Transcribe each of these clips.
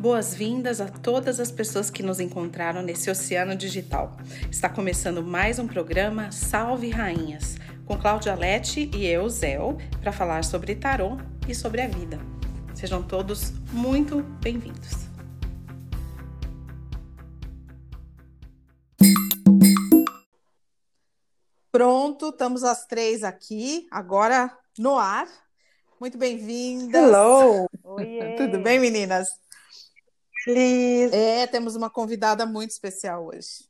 Boas-vindas a todas as pessoas que nos encontraram nesse oceano digital. Está começando mais um programa Salve Rainhas, com Cláudia Lete e eu, Zéu, para falar sobre tarô e sobre a vida. Sejam todos muito bem-vindos. Pronto, estamos as três aqui, agora no ar. Muito bem-vindas. Hello! Tudo bem, meninas? Feliz. É, temos uma convidada muito especial hoje.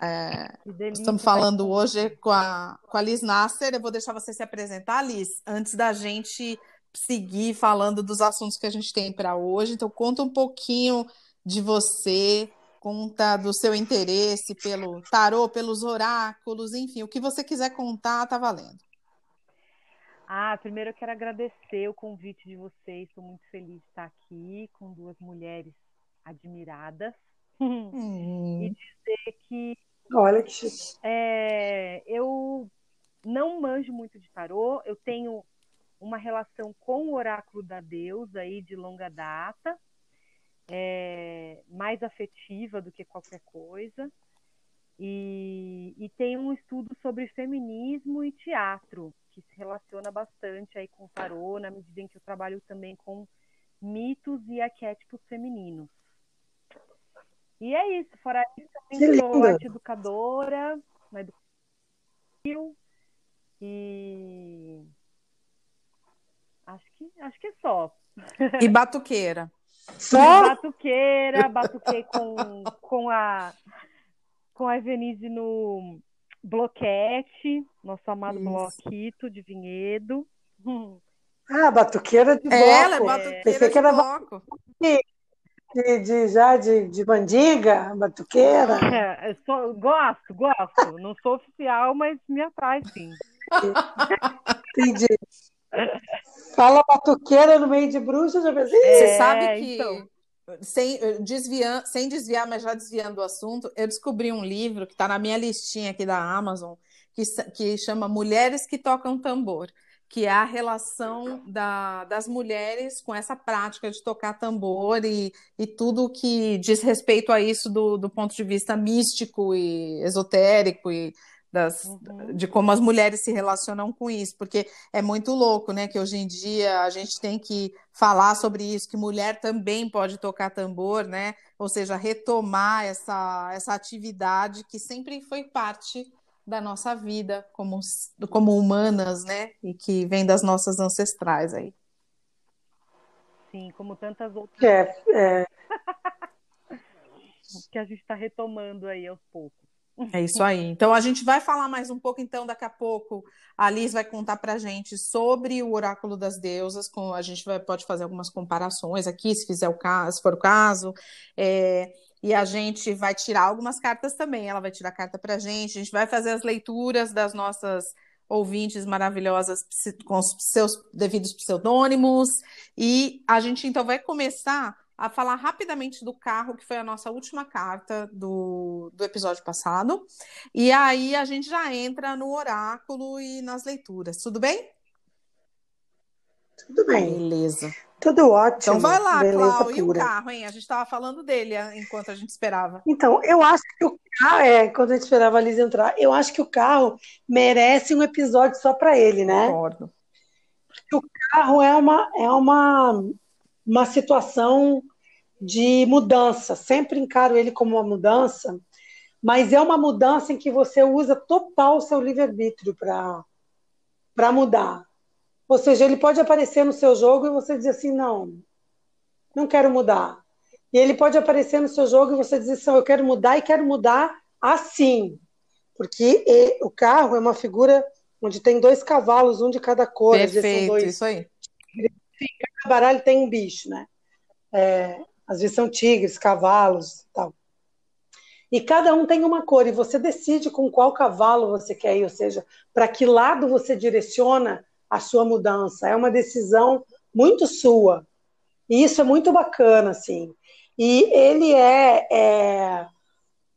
É, delícia, estamos falando hoje com a, com a Liz Nasser. Eu vou deixar você se apresentar, Liz, antes da gente seguir falando dos assuntos que a gente tem para hoje. Então, conta um pouquinho de você, conta do seu interesse pelo tarô, pelos oráculos, enfim, o que você quiser contar, tá valendo. Ah, primeiro eu quero agradecer o convite de vocês. Estou muito feliz de estar aqui com duas mulheres admiradas Hum. e dizer que Olha que chique. é, eu não manjo muito de tarô, eu tenho uma relação com o oráculo da deusa aí de longa data, é, mais afetiva do que qualquer coisa, e, e tenho um estudo sobre feminismo e teatro, que se relaciona bastante aí com o tarô, na medida em que eu trabalho também com mitos e arquétipos femininos. E é isso, fora isso, Que também sou arte educadora na educação e acho que acho que é só. E batuqueira. Só? Batuqueira, batuquei com, com a com a Evenise no Bloquete, nosso amado Isso. Bloquito de Vinhedo. Ah, batuqueira de bloco. Ela é batuqueira Pensei de que era bloco. De, de- já de, de bandiga, batuqueira. É, sou- gosto, gosto. Não sou oficial, mas me atrai sim. Entendi. Fala batuqueira no meio de bruxa, já pensei. Você É, sabe que, então. sem, eh, desviar, sem desviar, mas já desviando do assunto, eu descobri um livro que está na minha listinha aqui da Amazon, que, que chama Mulheres que Tocam Tambor, que é a relação da- das mulheres com essa prática de tocar tambor e, e tudo que diz respeito a isso do, do ponto de vista místico e esotérico e das, Uhum. de como as mulheres se relacionam com isso, porque é muito louco, né? Que hoje em dia a gente tem que falar sobre isso, que mulher também pode tocar tambor, né? Ou seja, retomar essa, essa atividade que sempre foi parte da nossa vida como, como humanas, né? E que vem das nossas ancestrais aí. Sim, como tantas outras É, é, que a gente está retomando aí aos poucos. É isso aí. Então a gente vai falar mais um pouco, então, daqui a pouco. A Liz vai contar pra gente sobre o oráculo das deusas, com a gente vai, pode fazer algumas comparações aqui, se fizer o caso, se for o caso. É, e a gente vai tirar algumas cartas também. Ela vai tirar carta pra gente, a gente vai fazer as leituras das nossas ouvintes maravilhosas com os seus devidos pseudônimos. E a gente então vai começar a falar rapidamente do carro, que foi a nossa última carta do, do episódio passado. E aí a gente já entra no oráculo e nas leituras. Tudo bem? tudo bem. Beleza. Tudo ótimo. Então vai lá, Clau. E o carro, hein? A gente estava falando dele ah, enquanto a gente esperava. Então, eu acho que o carro, é, quando a gente esperava a Liz entrar, eu acho que o carro merece um episódio só para ele, né? Concordo. O carro é uma, é uma, uma situação de mudança. Sempre encaro ele como uma mudança, mas é uma mudança em que você usa total o seu livre-arbítrio para mudar. Ou seja, ele pode aparecer no seu jogo e você dizer assim, não, não quero mudar. E ele pode aparecer no seu jogo e você dizer assim, eu quero mudar e quero mudar assim. Porque o carro é uma figura onde tem dois cavalos, um de cada cor, são Perfeito, dois isso aí. cada baralho tem um bicho, né? É, às vezes são tigres, cavalos e tal. E cada um tem uma cor, e você decide com qual cavalo você quer ir, ou seja, para que lado você direciona a sua mudança. É uma decisão muito sua. E isso é muito bacana, assim. E ele é, é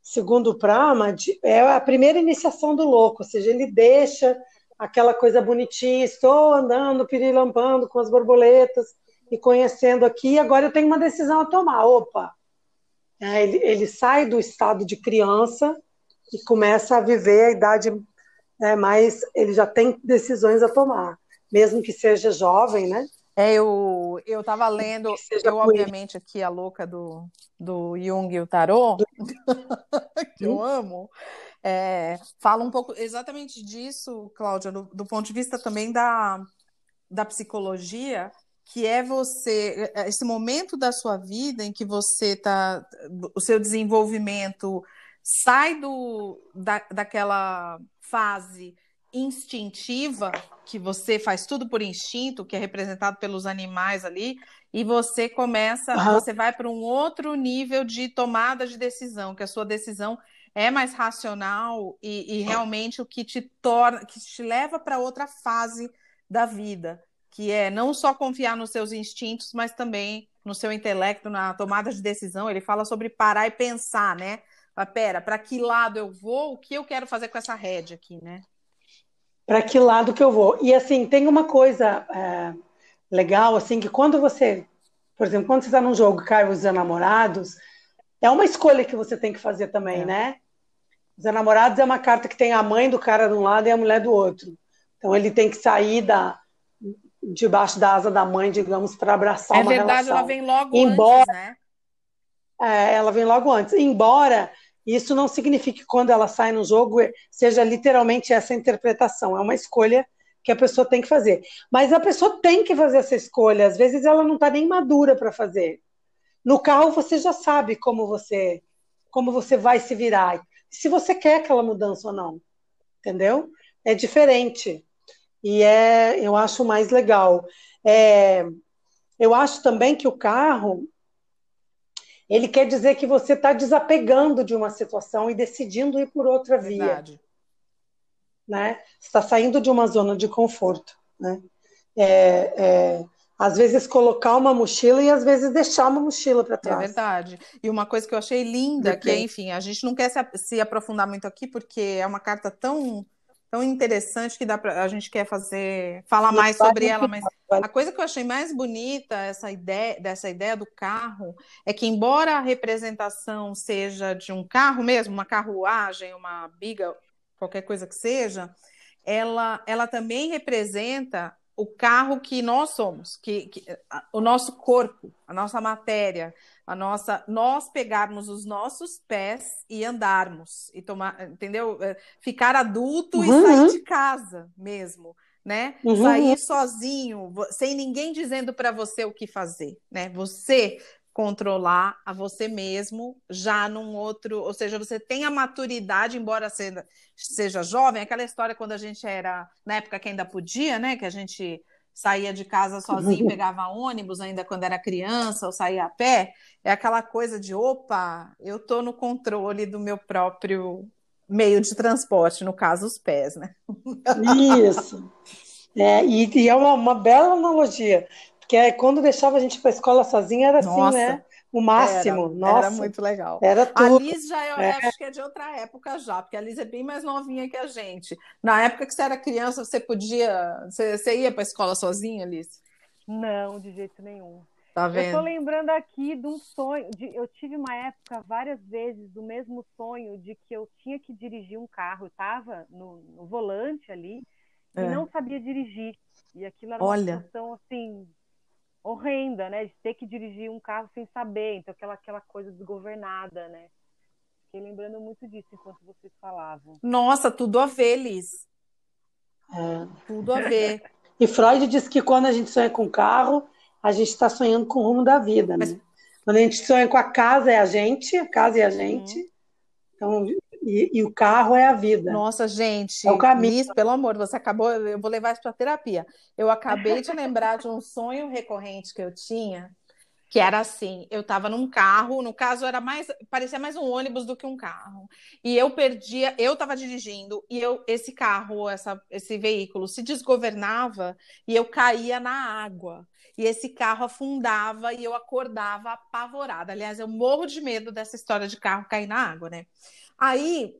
segundo o Pramad, é a primeira iniciação do louco, ou seja, ele deixa aquela coisa bonitinha, estou andando, pirilampando com as borboletas, e conhecendo aqui, agora eu tenho uma decisão a tomar. Opa, é, ele, ele sai do estado de criança e começa a viver a idade é, mais. Ele já tem decisões a tomar, mesmo que seja jovem, né? É, eu eu estava lendo, eu obviamente aqui a louca do, do Jung e o Tarô, que eu amo, é, fala um pouco exatamente disso, Cláudia, do, do ponto de vista também da, da psicologia, que é você, é, esse momento da sua vida em que você está, o seu desenvolvimento sai do, da, daquela fase instintiva, que você faz tudo por instinto, que é representado pelos animais ali, e você começa, uhum. você vai para um outro nível de tomada de decisão, que a sua decisão é mais racional e, e realmente o que te torna, que te leva para outra fase da vida, que é não só confiar nos seus instintos, mas também no seu intelecto, na tomada de decisão. Ele fala sobre parar e pensar, né? Mas, pera, para que lado eu vou? O que eu quero fazer com essa rede aqui, né? Para que lado que eu vou? E assim, tem uma coisa é, legal, assim, que quando você, por exemplo, quando você está num jogo Carlos e Namorados, é uma escolha que você tem que fazer também, é. né? Os Namorados é uma carta que tem a mãe do cara de um lado e a mulher do outro. Então ele tem que sair da debaixo da asa da mãe, digamos, para abraçar é uma verdade, relação. ela vem logo Embora, antes, né? É, ela vem logo antes. Embora isso não signifique que quando ela sai no jogo seja literalmente essa interpretação. É uma escolha que a pessoa tem que fazer. Mas a pessoa tem que fazer essa escolha. Às vezes ela não está nem madura para fazer. No carro você já sabe como você como você vai se virar. Se você quer aquela mudança ou não. Entendeu? É diferente. E é, eu acho mais legal. É, eu acho também que o carro ele quer dizer que você está desapegando de uma situação e decidindo ir por outra Verdade. via. Né? Está saindo de uma zona de conforto. Né? É, é, às vezes colocar uma mochila e às vezes deixar uma mochila para trás. É verdade. E uma coisa que eu achei linda, que é, enfim, a gente não quer se, se aprofundar muito aqui, porque é uma carta tão tão interessante que dá pra, a gente quer fazer falar mais sobre ela, mas a coisa que eu achei mais bonita essa ideia dessa ideia do carro é que embora a representação seja de um carro mesmo, uma carruagem, uma biga, qualquer coisa que seja, ela ela também representa o carro que nós somos, que, que o nosso corpo, a nossa matéria, a nossa nós pegarmos os nossos pés e andarmos e tomar, entendeu? É, ficar adulto uhum. e sair de casa mesmo, né? Uhum. Sair sozinho, sem ninguém dizendo para você o que fazer, né? Você controlar a você mesmo já num outro, ou seja, você tem a maturidade, embora seja, seja jovem, aquela história quando a gente era, na época que ainda podia, né, que a gente saía de casa sozinho, pegava ônibus ainda quando era criança, ou saía a pé, é aquela coisa de opa, eu estou no controle do meu próprio meio de transporte, no caso, os pés, né? Isso. É, e, e é uma, uma, bela analogia, porque é, quando deixava a gente para a escola sozinha era Nossa. assim, né? o máximo. Era, Nossa, era muito legal. Era tudo. A Liz já eu é. acho que é de outra época já, porque a Liz é bem mais novinha que a gente. Na época que você era criança, você podia. Você, você ia para a escola sozinha, Liz? Não, de jeito nenhum. Tá vendo? Eu tô lembrando aqui de um sonho. De, eu tive uma época, várias vezes, do mesmo sonho de que eu tinha que dirigir um carro. Eu estava no, no, volante ali é. e não sabia dirigir. E aquilo era Olha. uma situação assim horrenda, né? De ter que dirigir um carro sem saber, então aquela, aquela coisa desgovernada, né? Fiquei lembrando muito disso enquanto vocês falavam. Nossa, tudo a ver, Liz. É. Tudo a ver. E Freud diz que quando a gente sonha com carro, a gente está sonhando com o rumo da vida, né? Mas... Quando a gente sonha com a casa, é a gente, a casa é a gente. Uhum. Então, e, e, o carro é a vida. Nossa, gente. É o caminho. Pelo amor, você acabou. Eu vou levar isso para terapia. Eu acabei de lembrar de um sonho recorrente que eu tinha, que era assim: eu estava num carro, no caso era mais, parecia mais um ônibus do que um carro. E eu perdia, eu estava dirigindo e eu, esse carro, essa, esse veículo se desgovernava e eu caía na água e esse carro afundava e eu acordava apavorada. Aliás, eu morro de medo dessa história de carro cair na água, né? Aí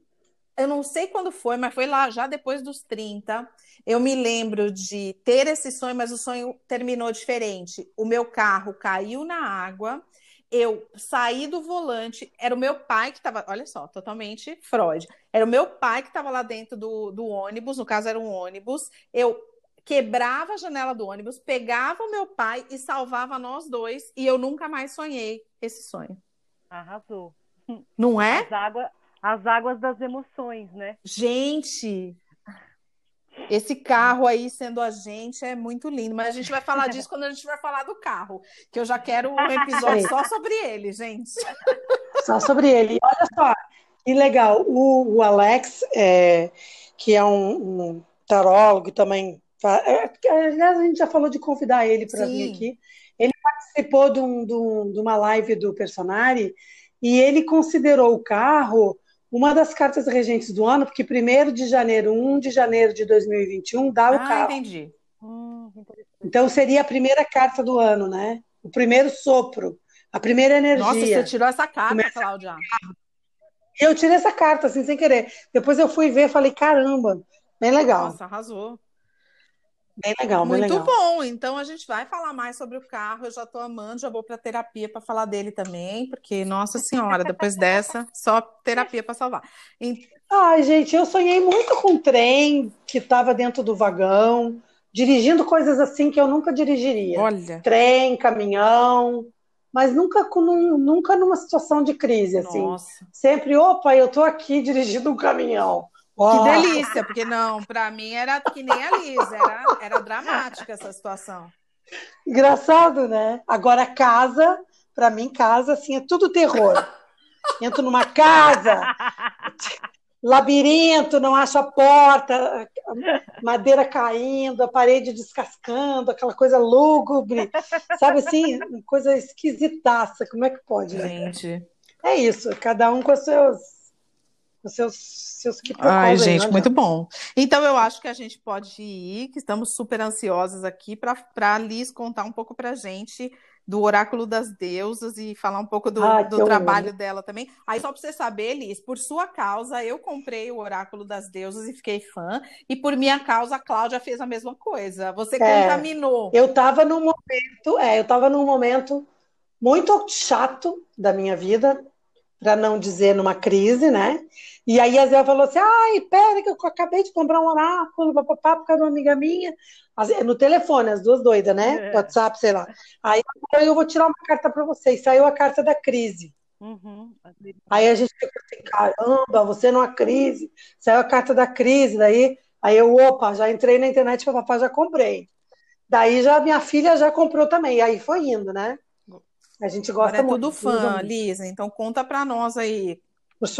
eu não sei quando foi, mas foi lá já depois dos 30. Eu me lembro de ter esse sonho, mas o sonho terminou diferente. O meu carro caiu na água, eu saí do volante, era o meu pai que estava, olha só, totalmente Freud. Era o meu pai que estava lá dentro do, do ônibus, no caso era um ônibus. Eu quebrava a janela do ônibus, pegava o meu pai e salvava nós dois, e eu nunca mais sonhei esse sonho. Arrasou. Não é? As, água, as águas das emoções, né? Gente, esse carro aí sendo a gente é muito lindo, mas a gente vai falar disso quando a gente vai falar do carro, que eu já quero um episódio só sobre ele, gente. Só sobre ele. Olha só, que legal. O, o Alex, é, que é um, um tarólogo também é, aliás, a gente já falou de convidar ele para vir aqui. Ele participou de, um, de, um, de, uma live do Personari e ele considerou o carro uma das cartas regentes do ano, porque 1 de janeiro, 1 de janeiro de 2021 dá o ah, carro. entendi. Hum, então seria a primeira carta do ano, né? O primeiro sopro, a primeira energia. Nossa, você tirou essa carta, Começa Cláudia. Eu tirei essa carta, assim, sem querer. Depois eu fui ver, falei, caramba, bem legal. Nossa, arrasou. Bem legal, bem Muito legal. bom. Então a gente vai falar mais sobre o carro. Eu já estou amando, já vou para terapia para falar dele também, porque nossa senhora, depois dessa, só terapia para salvar. Ai, gente, eu sonhei muito com um trem que estava dentro do vagão, dirigindo coisas assim que eu nunca dirigiria. Olha. Trem, caminhão, mas nunca com nunca numa situação de crise assim. Nossa. Sempre, opa, eu estou aqui dirigindo um caminhão. Que delícia, porque não, para mim era que nem a Liz, era, era dramática essa situação. Engraçado, né? Agora casa, para mim casa assim é tudo terror. Entro numa casa, labirinto, não acho a porta, madeira caindo, a parede descascando, aquela coisa lúgubre, sabe assim, coisa esquisitaça. Como é que pode? Né? Gente. É isso, cada um com os seus os seus, seus que Ai, gente, aí, muito bom. Então eu acho que a gente pode ir, que estamos super ansiosas aqui para a Liz contar um pouco para a gente do Oráculo das Deusas e falar um pouco do, ah, do trabalho amo. dela também. Aí, só para você saber, Liz, por sua causa, eu comprei o Oráculo das Deusas e fiquei fã, e por minha causa, a Cláudia fez a mesma coisa. Você é, contaminou. Eu estava num momento, é, eu estava num momento muito chato da minha vida, para não dizer numa crise, né? E aí a Zé falou assim: ai, pera, que eu acabei de comprar um oráculo, papapá, por causa de uma amiga minha. No telefone, as duas doidas, né? É. WhatsApp, sei lá. Aí eu vou tirar uma carta para você. E saiu a carta da crise. Uhum. Aí a gente ficou assim, caramba, você numa crise. Saiu a carta da crise, daí. Aí eu, opa, já entrei na internet, papapá, já comprei. Daí já minha filha já comprou também. E aí foi indo, né? A gente gosta Agora é muito. tudo fã, Lisa. Então conta para nós aí.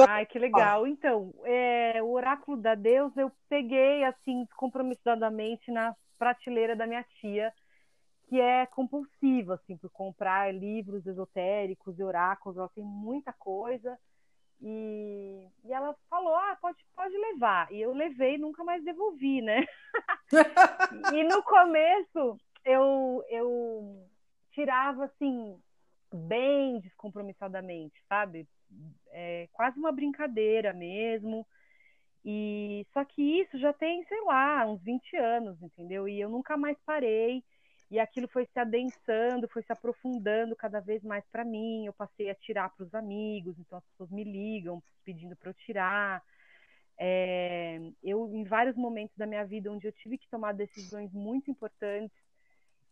Ai, que legal. Então, é, o oráculo da Deus eu peguei assim compromissadamente na prateleira da minha tia, que é compulsiva assim por comprar livros esotéricos e oráculos. Ela tem muita coisa. E, e ela falou: ah, pode, pode levar. E eu levei nunca mais devolvi, né? e no começo eu, eu tirava assim bem descompromissadamente, sabe? É quase uma brincadeira mesmo. E só que isso já tem, sei lá, uns 20 anos, entendeu? E eu nunca mais parei. E aquilo foi se adensando, foi se aprofundando cada vez mais para mim. Eu passei a tirar para os amigos, então as pessoas me ligam pedindo para eu tirar. É, eu, em vários momentos da minha vida onde eu tive que tomar decisões muito importantes,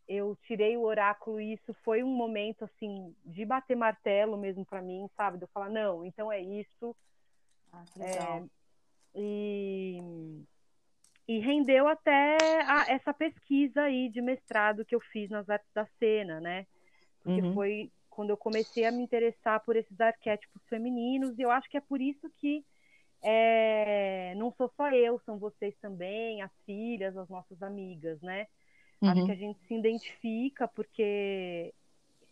eu tirei o oráculo e isso foi um momento assim de bater martelo mesmo para mim, sabe? De eu falar não, então é isso. Ah, é, e, e rendeu até a, essa pesquisa aí de mestrado que eu fiz nas artes da cena, né? Porque uhum. foi quando eu comecei a me interessar por esses arquétipos femininos e eu acho que é por isso que é, não sou só eu, são vocês também, as filhas, as nossas amigas, né? Uhum. Acho que a gente se identifica porque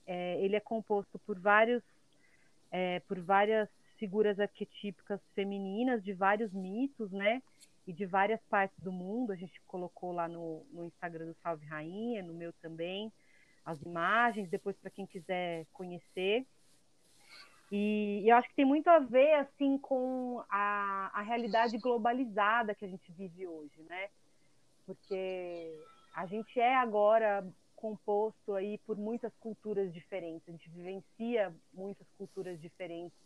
é, ele é composto por vários, é, por várias figuras arquetípicas femininas de vários mitos, né? E de várias partes do mundo. A gente colocou lá no, no Instagram do Salve Rainha, no meu também, as imagens, depois para quem quiser conhecer. E, e eu acho que tem muito a ver assim com a, a realidade globalizada que a gente vive hoje, né? Porque a gente é agora composto aí por muitas culturas diferentes, a gente vivencia muitas culturas diferentes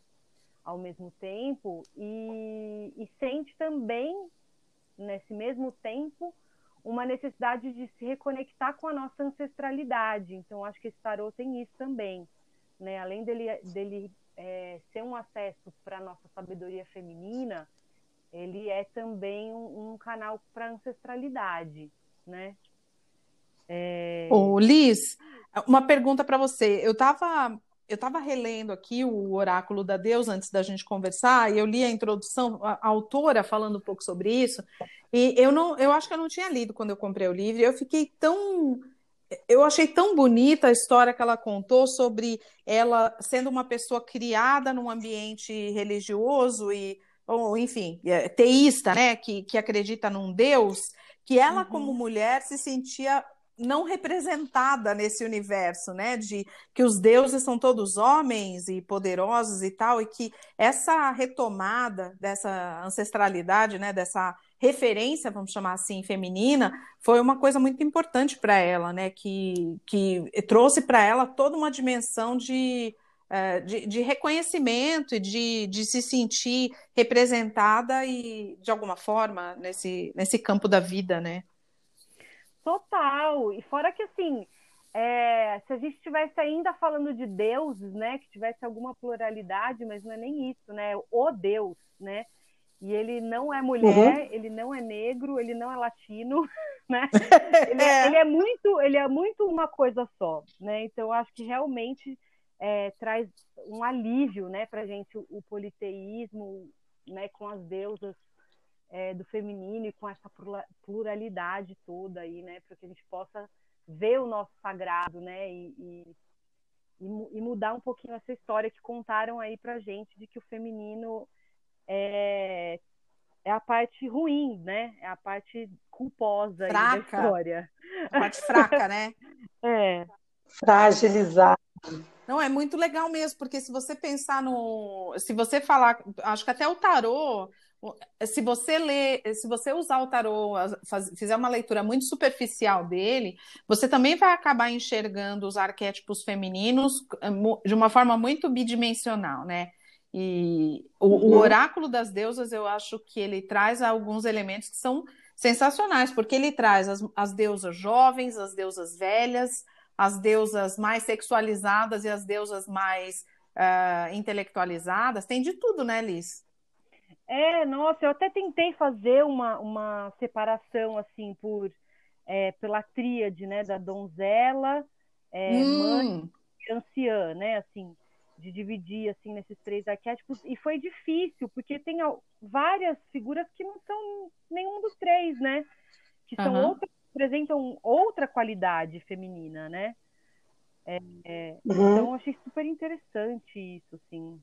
ao mesmo tempo e, e sente também nesse mesmo tempo uma necessidade de se reconectar com a nossa ancestralidade. Então, acho que esse tarô tem isso também. Né? Além dele, dele é, ser um acesso para a nossa sabedoria feminina, ele é também um, um canal para ancestralidade. Né? É... Ô, Liz, uma pergunta para você. Eu estava eu estava relendo aqui o Oráculo da Deus antes da gente conversar, e eu li a introdução, a, a autora falando um pouco sobre isso, e eu não, eu acho que eu não tinha lido quando eu comprei o livro, e eu fiquei tão eu achei tão bonita a história que ela contou sobre ela sendo uma pessoa criada num ambiente religioso e ou enfim, é, teísta, né, que, que acredita num Deus, que ela, uhum. como mulher, se sentia não representada nesse universo, né? De que os deuses são todos homens e poderosos e tal, e que essa retomada dessa ancestralidade, né? Dessa referência, vamos chamar assim, feminina, foi uma coisa muito importante para ela, né? Que, que trouxe para ela toda uma dimensão de, é, de, de, reconhecimento e de, de se sentir representada e, de alguma forma, nesse, nesse campo da vida, né? Total. E fora que, assim, é, se a gente estivesse ainda falando de deuses, né, que tivesse alguma pluralidade, mas não é nem isso, né? O Deus, né? E ele não é mulher, uhum. ele não é negro, ele não é latino, né? Ele é, ele é, muito, ele é muito uma coisa só, né? Então eu acho que realmente é, traz um alívio, né, para gente o, o politeísmo, né, com as deusas é, do feminino e com essa pluralidade toda aí, né, para que a gente possa ver o nosso sagrado, né, e, e, e, mudar um pouquinho essa história que contaram aí para gente de que o feminino é, é a parte ruim, né, é a parte culposa da história. A parte fraca, né? é. Fragilizar. Não, é muito legal mesmo, porque se você pensar no. Se você falar. Acho que até o tarô se você ler, se você usar o tarô, faz, fizer uma leitura muito superficial dele, você também vai acabar enxergando os arquétipos femininos eh, de uma forma muito bidimensional, né? E o, uhum. o oráculo das deusas, eu acho que ele traz alguns elementos que são sensacionais, porque ele traz as, as deusas jovens, as deusas velhas, as deusas mais sexualizadas e as deusas mais uh, intelectualizadas. Tem de tudo, né, Liz? É, nossa, eu até tentei fazer uma, uma separação assim por é, pela tríade, né, da donzela, é, hum. mãe e anciã, né, assim, de dividir assim nesses três arquétipos e foi difícil porque tem várias figuras que não são nenhum dos três, né, que são uhum. outras, apresentam outra qualidade feminina, né. É, é, uhum. Então, eu achei super interessante isso, assim.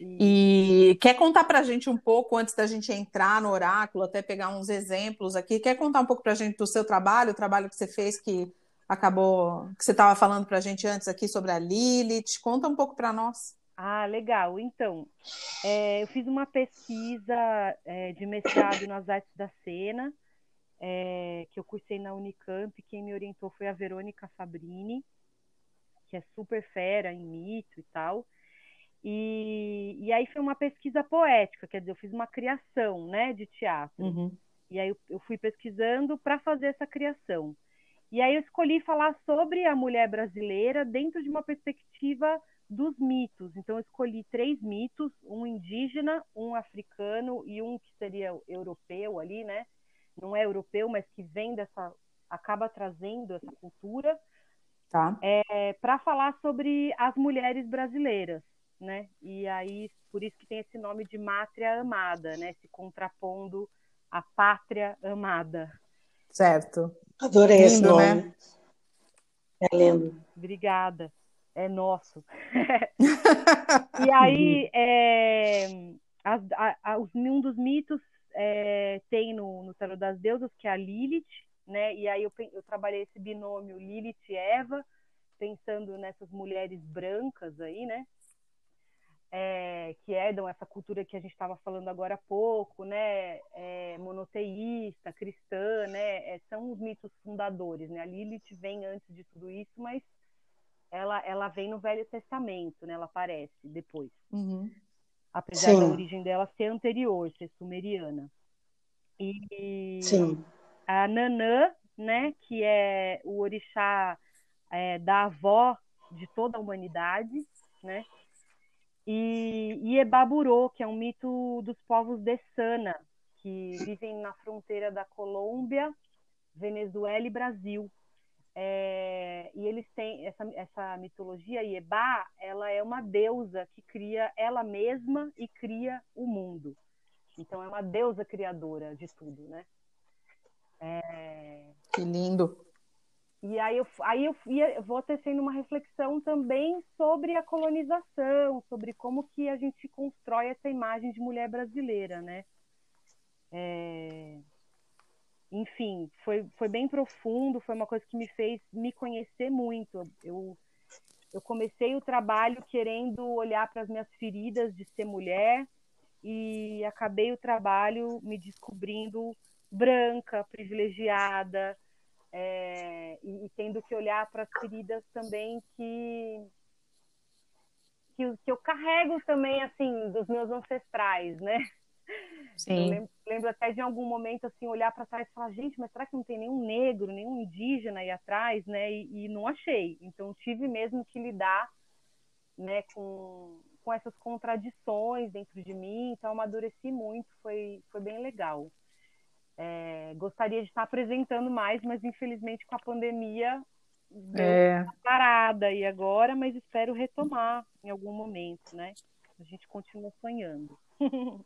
E quer contar para a gente um pouco, antes da gente entrar no oráculo, até pegar uns exemplos aqui, quer contar um pouco para a gente do seu trabalho, o trabalho que você fez que acabou, que você estava falando para a gente antes aqui sobre a Lilith, conta um pouco para nós. Ah, legal. Então, é, eu fiz uma pesquisa é, de mestrado nas artes da cena, é, que eu cursei na Unicamp. Quem me orientou foi a Verônica Fabrini, que é super fera em mito e tal. E, e aí foi uma pesquisa poética, quer dizer, eu fiz uma criação né, de teatro. Uhum. E aí eu, eu fui pesquisando para fazer essa criação. E aí eu escolhi falar sobre a mulher brasileira dentro de uma perspectiva dos mitos. Então eu escolhi três mitos, um indígena, um africano e um que seria europeu ali, né? Não é europeu, mas que vem dessa acaba trazendo essa cultura. Tá. É, para falar sobre as mulheres brasileiras né? E aí, por isso que tem esse nome de Mátria Amada, né? Se contrapondo à Pátria Amada. Certo. Adorei lindo, esse nome. Né? É lindo. Obrigada. É nosso. e aí, é, as, a, a, um dos mitos é, tem no, no Tarot das Deusas, que é a Lilith, né? E aí eu, eu trabalhei esse binômio Lilith e Eva, pensando nessas mulheres brancas aí, né? É, que herdam essa cultura que a gente estava falando agora há pouco, né, é, monoteísta, cristã, né, é, são os mitos fundadores, né, a Lilith vem antes de tudo isso, mas ela, ela vem no Velho Testamento, né, ela aparece depois, uhum. apesar Sim. da origem dela ser anterior, ser sumeriana. E Sim. a Nanã, né, que é o orixá é, da avó de toda a humanidade, né, e Iebaburô, que é um mito dos povos de Sana, que vivem na fronteira da Colômbia, Venezuela e Brasil. É, e eles têm essa, essa mitologia Ieba, ela é uma deusa que cria ela mesma e cria o mundo. Então é uma deusa criadora de tudo, né? É... Que lindo. E aí eu, aí eu, ia, vou tecendo uma reflexão também sobre a colonização, sobre como que a gente constrói essa imagem de mulher brasileira, né? É... Enfim, foi, foi bem profundo, foi uma coisa que me fez me conhecer muito. Eu, eu comecei o trabalho querendo olhar para as minhas feridas de ser mulher e acabei o trabalho me descobrindo branca, privilegiada, é, e, e, tendo que olhar para as feridas também que, que, que eu carrego também assim dos meus ancestrais, né? Sim. Lembro, lembro, até de algum momento assim olhar para trás e falar gente, mas será que não tem nenhum negro, nenhum indígena aí atrás, né? E, e não achei. Então tive mesmo que lidar, né, com com essas contradições dentro de mim, então amadureci muito, foi, foi bem legal. É, gostaria de estar apresentando mais, mas infelizmente com a pandemia é. parada e agora, mas espero retomar em algum momento, né? A gente continua sonhando.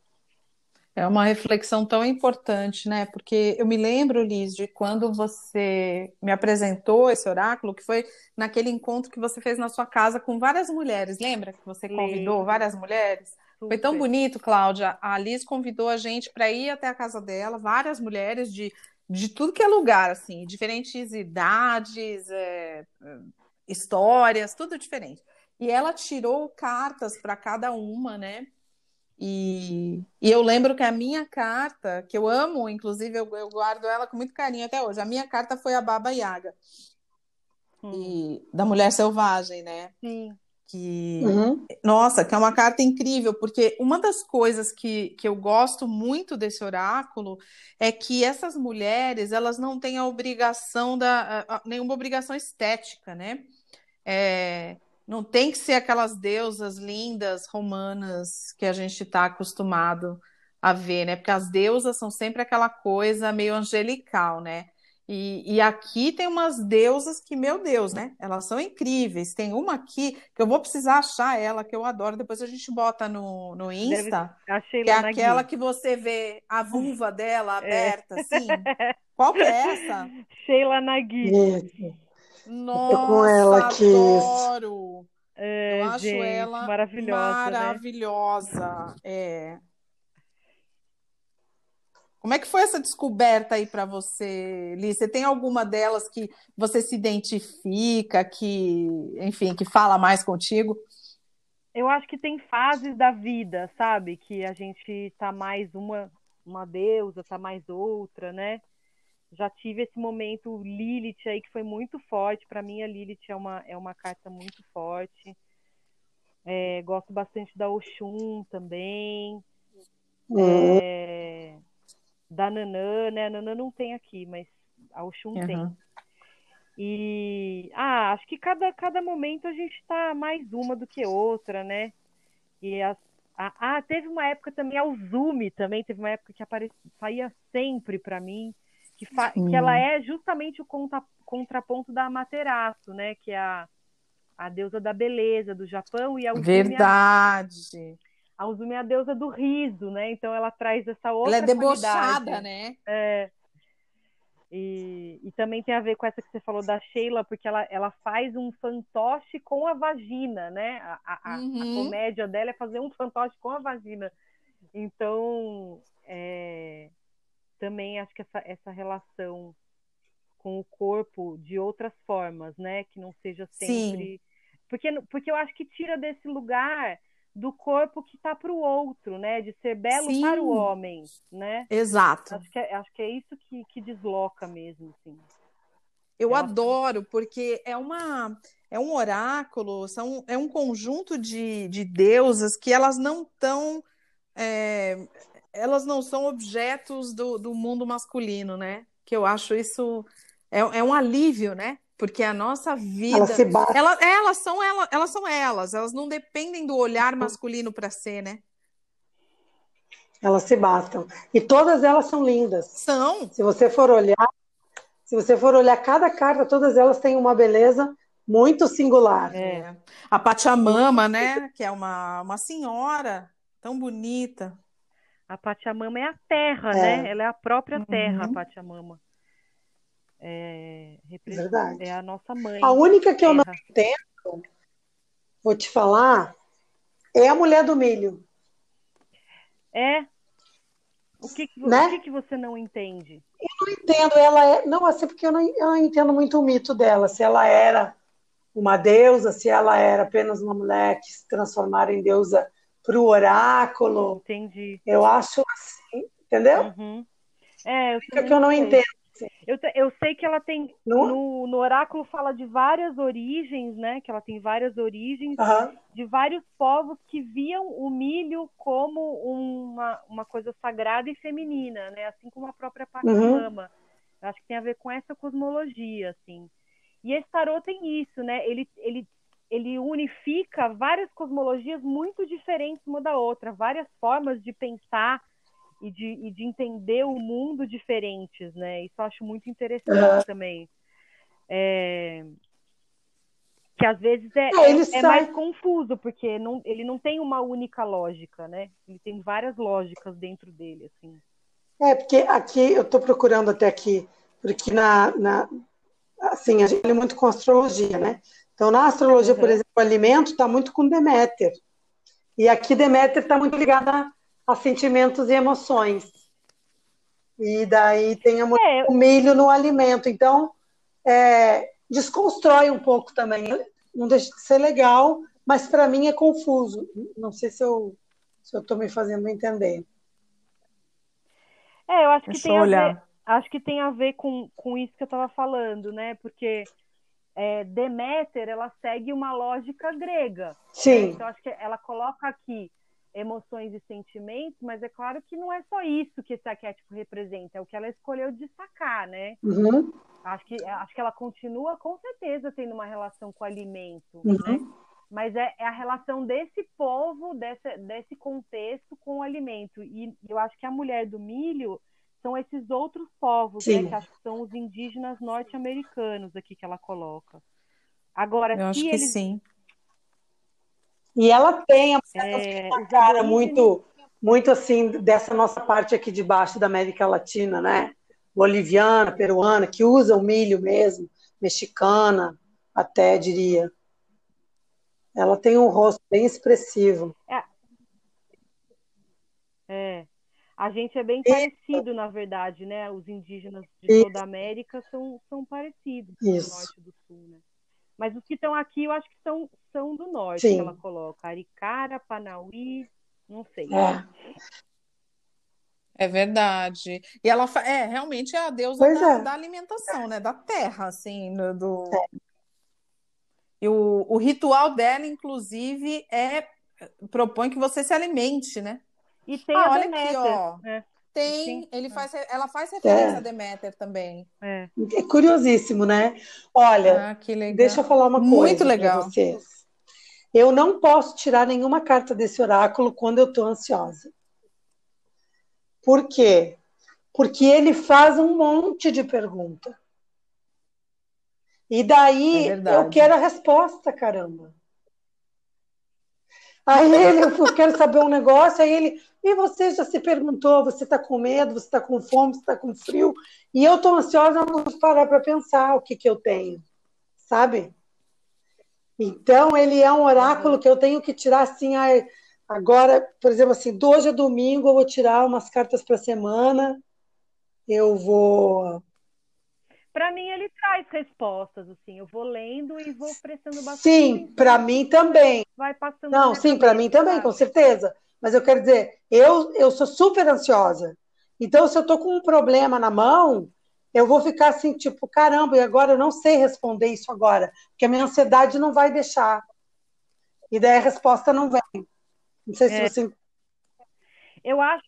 É uma reflexão tão importante, né? Porque eu me lembro, Liz, de quando você me apresentou esse oráculo, que foi naquele encontro que você fez na sua casa com várias mulheres. Lembra que você convidou várias mulheres? Foi tão bonito, Cláudia. A Liz convidou a gente para ir até a casa dela, várias mulheres de, de tudo que é lugar, assim, diferentes idades, é histórias, tudo diferente. E ela tirou cartas para cada uma, né? E, e, eu lembro que a minha carta, que eu amo, inclusive eu, eu, guardo ela com muito carinho até hoje. A minha carta foi a Baba Yaga, hum. e, da Mulher Selvagem, né? Sim. Que, uhum. Nossa, que é uma carta incrível, porque uma das coisas que, que eu gosto muito desse oráculo é que essas mulheres elas não têm a obrigação da nenhuma obrigação estética, né? É, não tem que ser aquelas deusas lindas romanas que a gente está acostumado a ver, né? Porque as deusas são sempre aquela coisa meio angelical, né? E, e, aqui tem umas deusas que, meu Deus, né? Elas são incríveis. Tem uma aqui que eu vou precisar achar ela, que eu adoro. Depois a gente bota no, no Insta. que é aquela que você vê a vulva dela é. aberta, é. assim. Qual que é essa? Sheila Nagui. Nossa, eu com ela aqui. adoro. É, eu acho gente, ela maravilhosa. Né? Maravilhosa. Né? É. Como é que foi essa descoberta aí para você, Liz? Você tem alguma delas que você se identifica, que, enfim, que fala mais contigo? Eu acho que tem fases da vida, sabe? Que a gente tá mais uma, uma deusa, tá mais outra, né? já tive esse momento Lilith aí que foi muito forte. Para mim, a Lilith é uma, é uma carta muito forte. É, gosto bastante da Oxum também. Uhum. É, da Nanã, né? A Nanã não tem aqui, mas a Oxum uhum. tem. E ah, acho que cada, cada momento a gente está mais uma do que outra, né? E as, ah, teve uma época também, a Uzumi também, teve uma época que aparecia, saía sempre para mim que, que ela é justamente o contra, contraponto da Amaterasu, né? Que é a, a deusa da beleza do Japão e a Uzumi Verdade. A, a Uzumi é a deusa do riso, né? Então ela traz essa outra Ela é debochada, qualidade. né? É. E, e, também tem a ver com essa que você falou da Sheila, porque ela, ela faz um fantoche com a vagina, né? A, a, uhum. a comédia dela é fazer um fantoche com a vagina. Então, é, também acho que essa, essa relação com o corpo de outras formas, né? Que não seja sempre. Sim. Porque, porque eu acho que tira desse lugar do corpo que está para o outro, né? De ser belo Sim. para o homem, né? Exato. Acho que é, acho que é isso que, que desloca mesmo, assim. Eu adoro, porque é uma é um oráculo, são, é um conjunto de, de deusas que elas não estão. É, elas não são objetos do, do mundo masculino, né? Que eu acho isso. É, é um alívio, né? Porque a nossa vida. Elas, se ela, é, elas, são, elas, elas são elas, elas não dependem do olhar masculino para ser, né? Elas se bastam. E todas elas são lindas. São. Se você for olhar, se você for olhar cada carta, todas elas têm uma beleza muito singular. É. A Pachamama, né? Que é uma, uma senhora tão bonita. A Pachamama é a terra, é. né? Ela é a própria terra, uhum. a Pachamama. É, Verdade. é a nossa mãe. A única que eu não entendo, vou te falar, é a mulher do milho. É. O que, que, né? o que, que você não entende? Eu não entendo, ela é. Não, assim, porque eu não, eu não entendo muito o mito dela, se ela era uma deusa, se ela era apenas uma mulher que se transformara em deusa para o oráculo. Entendi. Eu acho assim, entendeu? Uhum. É, eu que eu não entendo. Eu, eu sei que ela tem. No? no? No, oráculo fala de várias origens, né? Que ela tem várias origens uhum. de vários povos que viam o milho como uma, uma coisa sagrada e feminina, né? Assim como a própria Pachamama. Uhum. Acho que tem a ver com essa cosmologia, assim. E esse tarô tem isso, né? Ele, ele, ele unifica várias cosmologias muito diferentes uma da outra, várias formas de pensar e de, e de entender o mundo diferentes, né? Isso eu acho muito interessante também. É... Que às vezes é, é, é, é mais confuso, porque não, ele não tem uma única lógica, né? Ele tem várias lógicas dentro dele, assim. É, porque aqui, eu estou procurando até aqui, porque na, na, assim, a gente lê muito com astrologia, né? Então, na astrologia, uhum. por exemplo, o alimento está muito com Deméter. E aqui Deméter está muito ligada a, sentimentos e emoções. E daí tem a, é. o milho no alimento. Então, é, desconstrói um pouco também. Não deixa de ser legal, mas para mim é confuso. Não sei se eu se estou me fazendo entender. É, eu acho que Deixa tem olhar. a ver acho que tem a ver com, com isso que eu estava falando, né? Porque é, Deméter, ela segue uma lógica grega. Né? Sim. Né? Então, acho que ela coloca aqui emoções e sentimentos, mas é claro que não é só isso que esse arquétipo representa, é o que ela escolheu destacar, né? Uhum. Acho, que, acho que ela continua, com certeza, tendo uma relação com o alimento, uhum. né? Mas é, é, a relação desse povo, desse, desse contexto com o alimento. E eu acho que a mulher do milho são esses outros povos, né, que acho que são os indígenas norte-americanos aqui que ela coloca. Agora, eu acho que eles... sim. E ela tem é, uma cara muito, muito assim dessa nossa parte aqui de baixo da América Latina, né? Boliviana, peruana, que usa o milho mesmo, mexicana, até diria. Ela tem um rosto bem expressivo. É. é. A gente é bem parecido, na verdade, né? Os indígenas de toda a América são, são parecidos do norte e do sul, né? Mas os que estão aqui, eu acho que são, são do norte, Sim. que ela coloca. Aricara, Panauí, não sei. É. É verdade. E ela é realmente é a deusa da, é. da, alimentação, né? Da terra, assim, do. É. E o, o ritual dela, inclusive, é propõe que você se alimente, né? E tem ah, a olha Deméter. Aqui, ó. É. Tem, ele faz, ela faz referência é. a Deméter também. É. é curiosíssimo, né? Olha, ah, deixa eu falar uma coisa Muito legal. vocês. Eu não posso tirar nenhuma carta desse oráculo quando eu estou ansiosa. Por quê? Porque ele faz um monte de pergunta. E daí é eu quero a resposta, caramba. Aí ele, eu quero saber um negócio, aí ele, e você já se perguntou, você está com medo, você está com fome, você está com frio, e eu estou ansiosa, não vou parar para pensar o que, que eu tenho, sabe? Então, ele é um oráculo que eu tenho que tirar assim, agora, por exemplo, assim, de hoje a domingo eu vou tirar umas cartas para a semana, eu vou Para mim, ele traz respostas, assim. Eu vou lendo e vou prestando bastante Sim, para mim também. Vai passando. Não, sim, para mim também, com certeza. Mas eu quero dizer, eu, eu sou super ansiosa. Então, se eu tô com um problema na mão, eu vou ficar assim, tipo, caramba, e agora eu não sei responder isso agora, porque a minha ansiedade não vai deixar. E daí a resposta não vem. Não sei se É. você. Eu acho,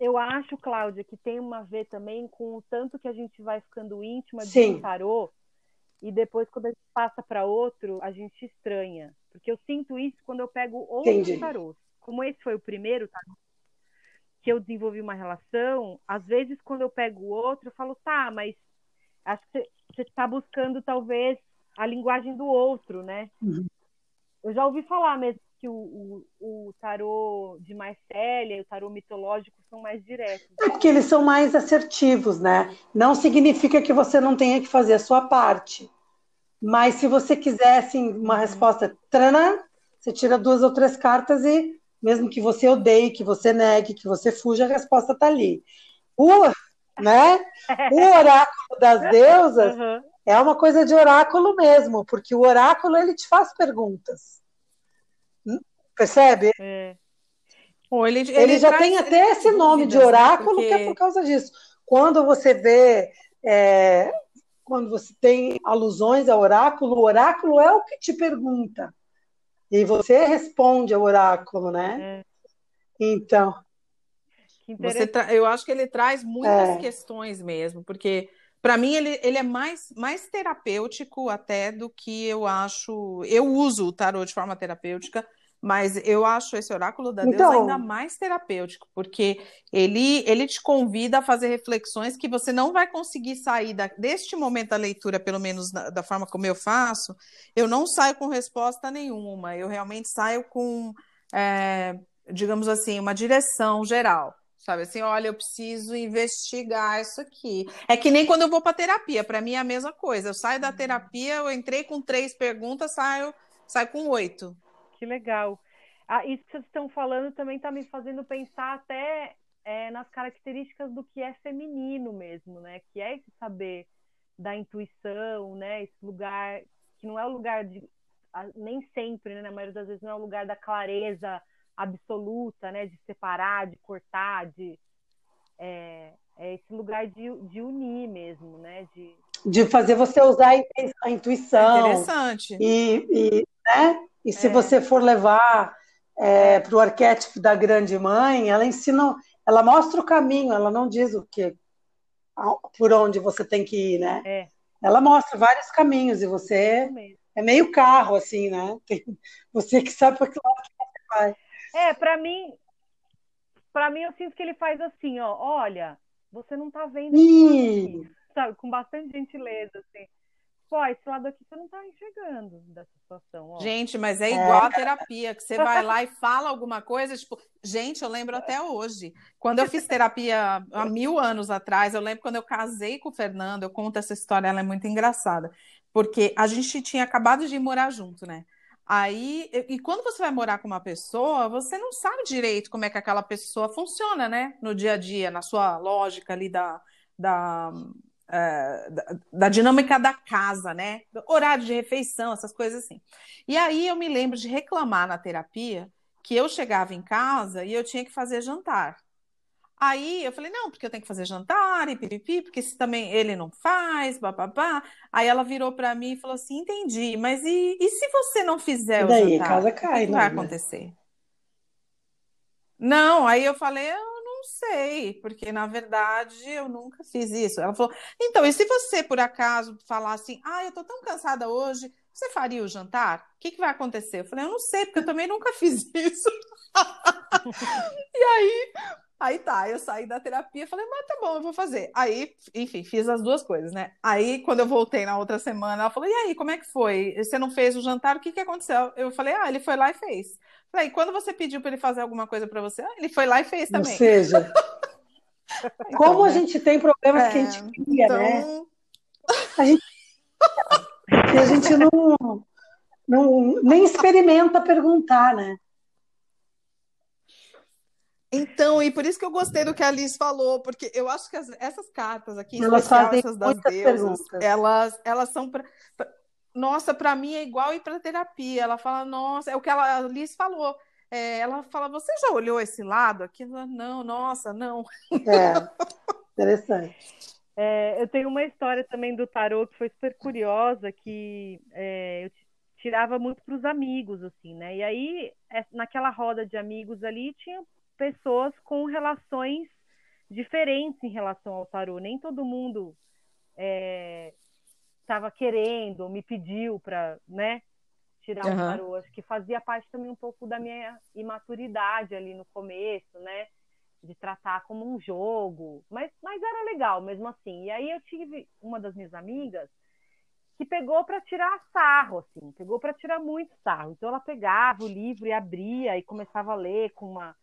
eu acho, Cláudia, que tem uma a ver também com o tanto que a gente vai ficando íntima de Sim. um tarô e depois quando a gente passa para outro, a gente estranha. Porque eu sinto isso quando eu pego outros Entendi. tarôs. Como esse foi o primeiro tarô que eu desenvolvi uma relação, às vezes quando eu pego o outro, eu falo, tá, mas acho que você- está buscando talvez a linguagem do outro, né? Uhum. Eu já ouvi falar mesmo que o, o, o tarô de Marcélia e o tarô mitológico são mais diretos. É porque eles são mais assertivos, né? Não significa que você não tenha que fazer a sua parte. Mas se você quiser, assim, uma resposta, tranã, você tira duas ou três cartas e, mesmo que você odeie, que você negue, que você fuja, a resposta está ali. O, né? o oráculo das deusas Aham. é uma coisa de oráculo mesmo, porque o oráculo ele te faz perguntas. Hum? Percebe? É. Pô, ele, Ele, já traz- tem ele até esse nome de oráculo, que é Porque- por causa disso. Quando você vê, é, quando você tem alusões ao oráculo, o oráculo é o que te pergunta. E você responde ao oráculo, né? É. Então, Você tra- Eu acho que ele traz muitas É. questões mesmo, porque para mim ele, ele é mais, mais terapêutico até do que eu acho. Eu uso o tarô de forma terapêutica, mas eu acho esse oráculo da deusa Então- ainda mais terapêutico, porque ele, ele te convida a fazer reflexões que você não vai conseguir sair da- deste momento da leitura, pelo menos da, da forma como eu faço. Eu não saio com resposta nenhuma, eu realmente saio com, é, digamos assim, uma direção geral. Sabe assim, olha, eu preciso investigar isso aqui. É que nem quando eu vou para terapia, para mim é a mesma coisa. Eu saio da terapia, eu entrei com três perguntas, saio, saio com oito. Que legal. Ah, isso que vocês estão falando também está me fazendo pensar até é, nas características do que é feminino mesmo, né? Que é esse saber da intuição, né? Esse lugar que não é o lugar de nem sempre, né? Na maioria das vezes não é o lugar da clareza absoluta, né? De separar, de cortar, de é, é esse lugar de, de unir mesmo, né? De de fazer você usar a intu- a É intuição. interessante. E, e, né? E se É. você for levar para o arquétipo da grande mãe, ela ensina, ela mostra o caminho, ela não diz o que, por onde você tem que ir, né? é, Ela mostra vários caminhos e você mesmo. é meio carro, assim, né? Tem- você que sabe para que lado que você vai. É, pra mim, para mim eu sinto que ele faz assim, ó, olha, você não tá vendo Ih, aqui, sabe, com bastante gentileza, assim. Pô, esse lado aqui você não tá enxergando dessa situação, ó. Gente, mas é igual a terapia, que você vai lá e fala alguma coisa, tipo, gente, eu lembro até hoje. Quando eu fiz terapia há mil anos atrás, eu lembro quando eu casei com o Fernando, eu conto essa história, ela é muito engraçada, porque a gente tinha acabado de morar junto, né? Aí, e e quando você vai morar com uma pessoa, você não sabe direito como é que aquela pessoa funciona, né? No dia a dia, na sua lógica ali da, da, é, da, da dinâmica da casa, né? Do Horário de refeição, essas coisas assim. E aí eu me lembro de reclamar na terapia que eu chegava em casa e eu tinha que fazer jantar. Aí eu falei, não, porque eu tenho que fazer jantar e pipipi, porque se também ele não faz, bababá. Aí ela virou para mim e falou assim: entendi, mas e, e se você não fizer E o daí? jantar? Casa O que cai, vai né? acontecer? Não, aí eu falei, sei, porque na verdade eu nunca fiz isso. Ela falou, então, e se você por acaso falar assim, ah, eu tô tão cansada hoje, você faria o jantar? O que que vai acontecer? Eu falei, eu não sei, porque eu também nunca fiz isso. E aí, aí tá, eu saí da terapia e falei, mas tá bom, eu vou fazer. Aí, enfim, fiz as duas coisas, né? Aí, quando eu voltei na outra semana, ela falou, e aí, como é que foi? Você não fez o jantar? O que que aconteceu? Eu falei, ah, ele foi lá e fez. Falei, quando você pediu para ele fazer alguma coisa para você? Ah, ele foi lá e fez Ou também. seja, como a né? gente tem problemas que a É, gente cria, né? Então, Que a gente não, não nem experimenta perguntar, né? Então, e por isso que eu gostei do que a Liz falou, porque eu acho que as, essas cartas aqui, elas especial, fazem essas das deusas, perguntas. elas, elas são pra, pra- nossa, para mim é igual ir para terapia. Ela fala, nossa, é o que ela, a Liz falou. É, ela fala, você já olhou esse lado aqui? Não, nossa, não. É, interessante. É, eu tenho uma história também do tarô que foi super curiosa, que é, eu tirava muito para os amigos, assim, né? E aí, é, naquela roda de amigos ali, tinha pessoas com relações diferentes em relação ao tarô. Nem todo mundo estava querendo, ou me pediu para, né, tirar um Aham. tarô. Acho que fazia parte também um pouco da minha imaturidade ali no começo, né? de tratar como um jogo, mas, mas era legal mesmo assim. E aí eu tive uma das minhas amigas que pegou para tirar sarro, assim, pegou para tirar muito sarro. Então ela pegava o livro e abria e começava a ler com uma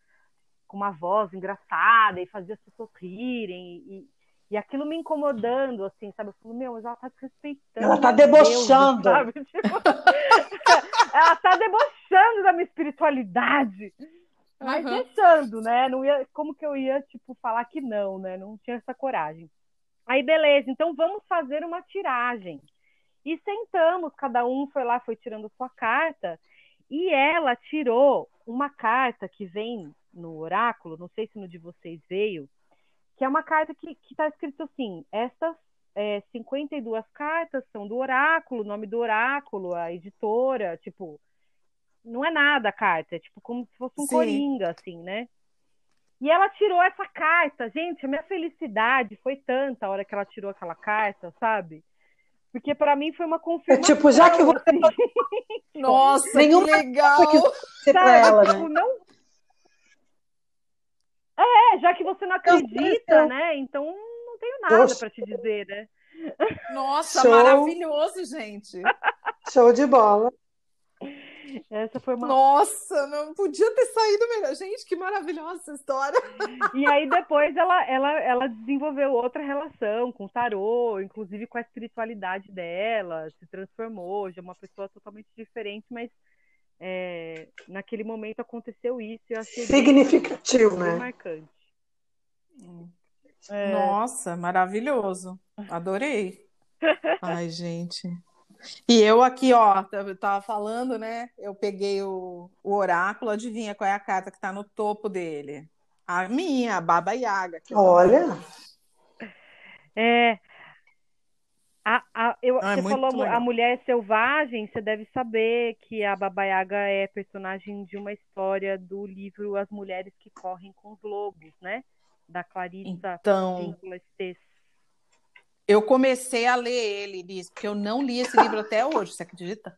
com uma voz engraçada e fazia as pessoas rirem e, e aquilo me incomodando, assim, sabe? Eu falei, meu, mas ela tá desrespeitando. Ela tá debochando. deuses, sabe? Tipo, ela tá debochando da minha espiritualidade. Mas Aham. deixando, né? Não ia, como que eu ia, tipo, falar que não, né? Não tinha essa coragem. Aí, beleza, então vamos fazer uma tiragem. E sentamos, cada um foi lá, foi tirando sua carta, e ela tirou uma carta que vem no oráculo, não sei se no de vocês veio, que é uma carta que está escrito assim: essas é, 52 cartas são do oráculo, o nome do oráculo, a editora, tipo, não é nada a carta, é tipo como se fosse um Sim. coringa, assim, né? E ela tirou essa carta, gente, a minha felicidade foi tanta a hora que ela tirou aquela carta, sabe? Porque para mim foi uma É confirmação. tipo, já que você assim, Nossa, Nenhuma que legal! que ela, Tipo, né? não... É, já que você não acredita, né? Então não tenho nada para te dizer, né? Nossa, Show. maravilhoso, gente! Show de bola. Essa foi uma Nossa, não podia ter saído melhor. Gente, que maravilhosa essa história. E aí depois ela, ela, ela desenvolveu outra relação com o tarô, inclusive com a espiritualidade dela, se transformou, já é uma pessoa totalmente diferente, mas é, naquele momento aconteceu isso e eu achei Significativo, né? marcante. É, Nossa, maravilhoso. Adorei. Ai, gente. E eu aqui, ó, eu tava falando, né? Eu peguei o, o oráculo, adivinha qual é a carta que tá no topo dele? A minha, a Baba Yaga. Olha, é, a, a, eu, Ah, é você muito falou a legal. mulher selvagem, você deve saber que a Baba Yaga é personagem de uma história do livro As Mulheres que Correm com os Lobos, né? Da Clarissa Então, eu comecei a ler ele, Liz, porque eu não li esse livro até hoje, você acredita?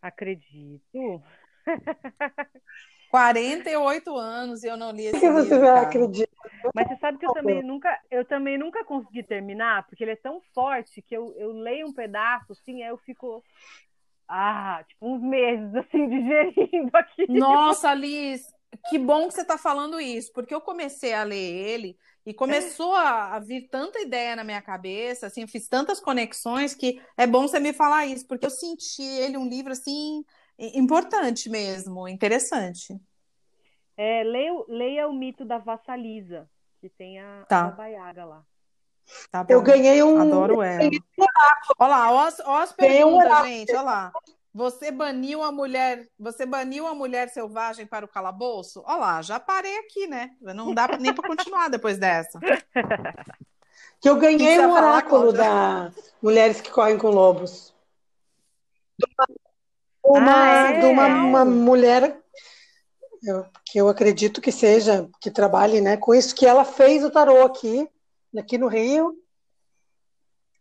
Acredito. 48 anos e eu não li esse que você livro, vai cara. acreditar? Mas você sabe que eu também nunca, eu também nunca consegui terminar, porque ele é tão forte que eu, eu leio um pedaço, assim, aí eu fico, ah, tipo, uns meses, assim, digerindo aqui. Nossa, Liz, que bom que você está falando isso, porque eu comecei a ler ele e começou a, a vir tanta ideia na minha cabeça, assim, eu fiz tantas conexões que é bom você me falar isso, porque eu senti ele um livro assim importante mesmo, interessante. É, leia, leia o mito da vassalisa, que tem a, Tá. a Baba Yaga lá. Tá bom. Eu ganhei um. Adoro ela. Olha lá, ó as, um perguntas, oráculo. gente, olha lá. Você baniu a mulher, você baniu a mulher selvagem para o calabouço? Olha lá, já parei aqui, né? Não dá nem para continuar depois dessa. Que eu ganhei um falar, oráculo Cláudia? da Mulheres que Correm com Lobos. De uma, Ah, é? de uma, uma mulher eu- que eu acredito que seja, que trabalhe né, com isso, que ela fez o tarô aqui, aqui no Rio.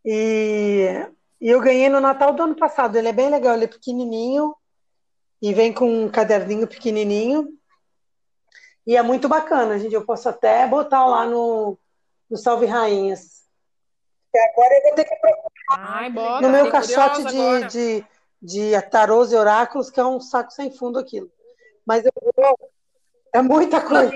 E, e eu ganhei no Natal do ano passado. Ele é bem legal, ele é pequenininho e vem com um caderninho pequenininho. E é muito bacana, gente. Eu posso até botar lá no, no Salve Rainhas. E agora eu vou ter que Ai, que bota. no meu caixote de, de, de tarôs e oráculos, que é um saco sem fundo aquilo. Mas eu vou- é muita coisa.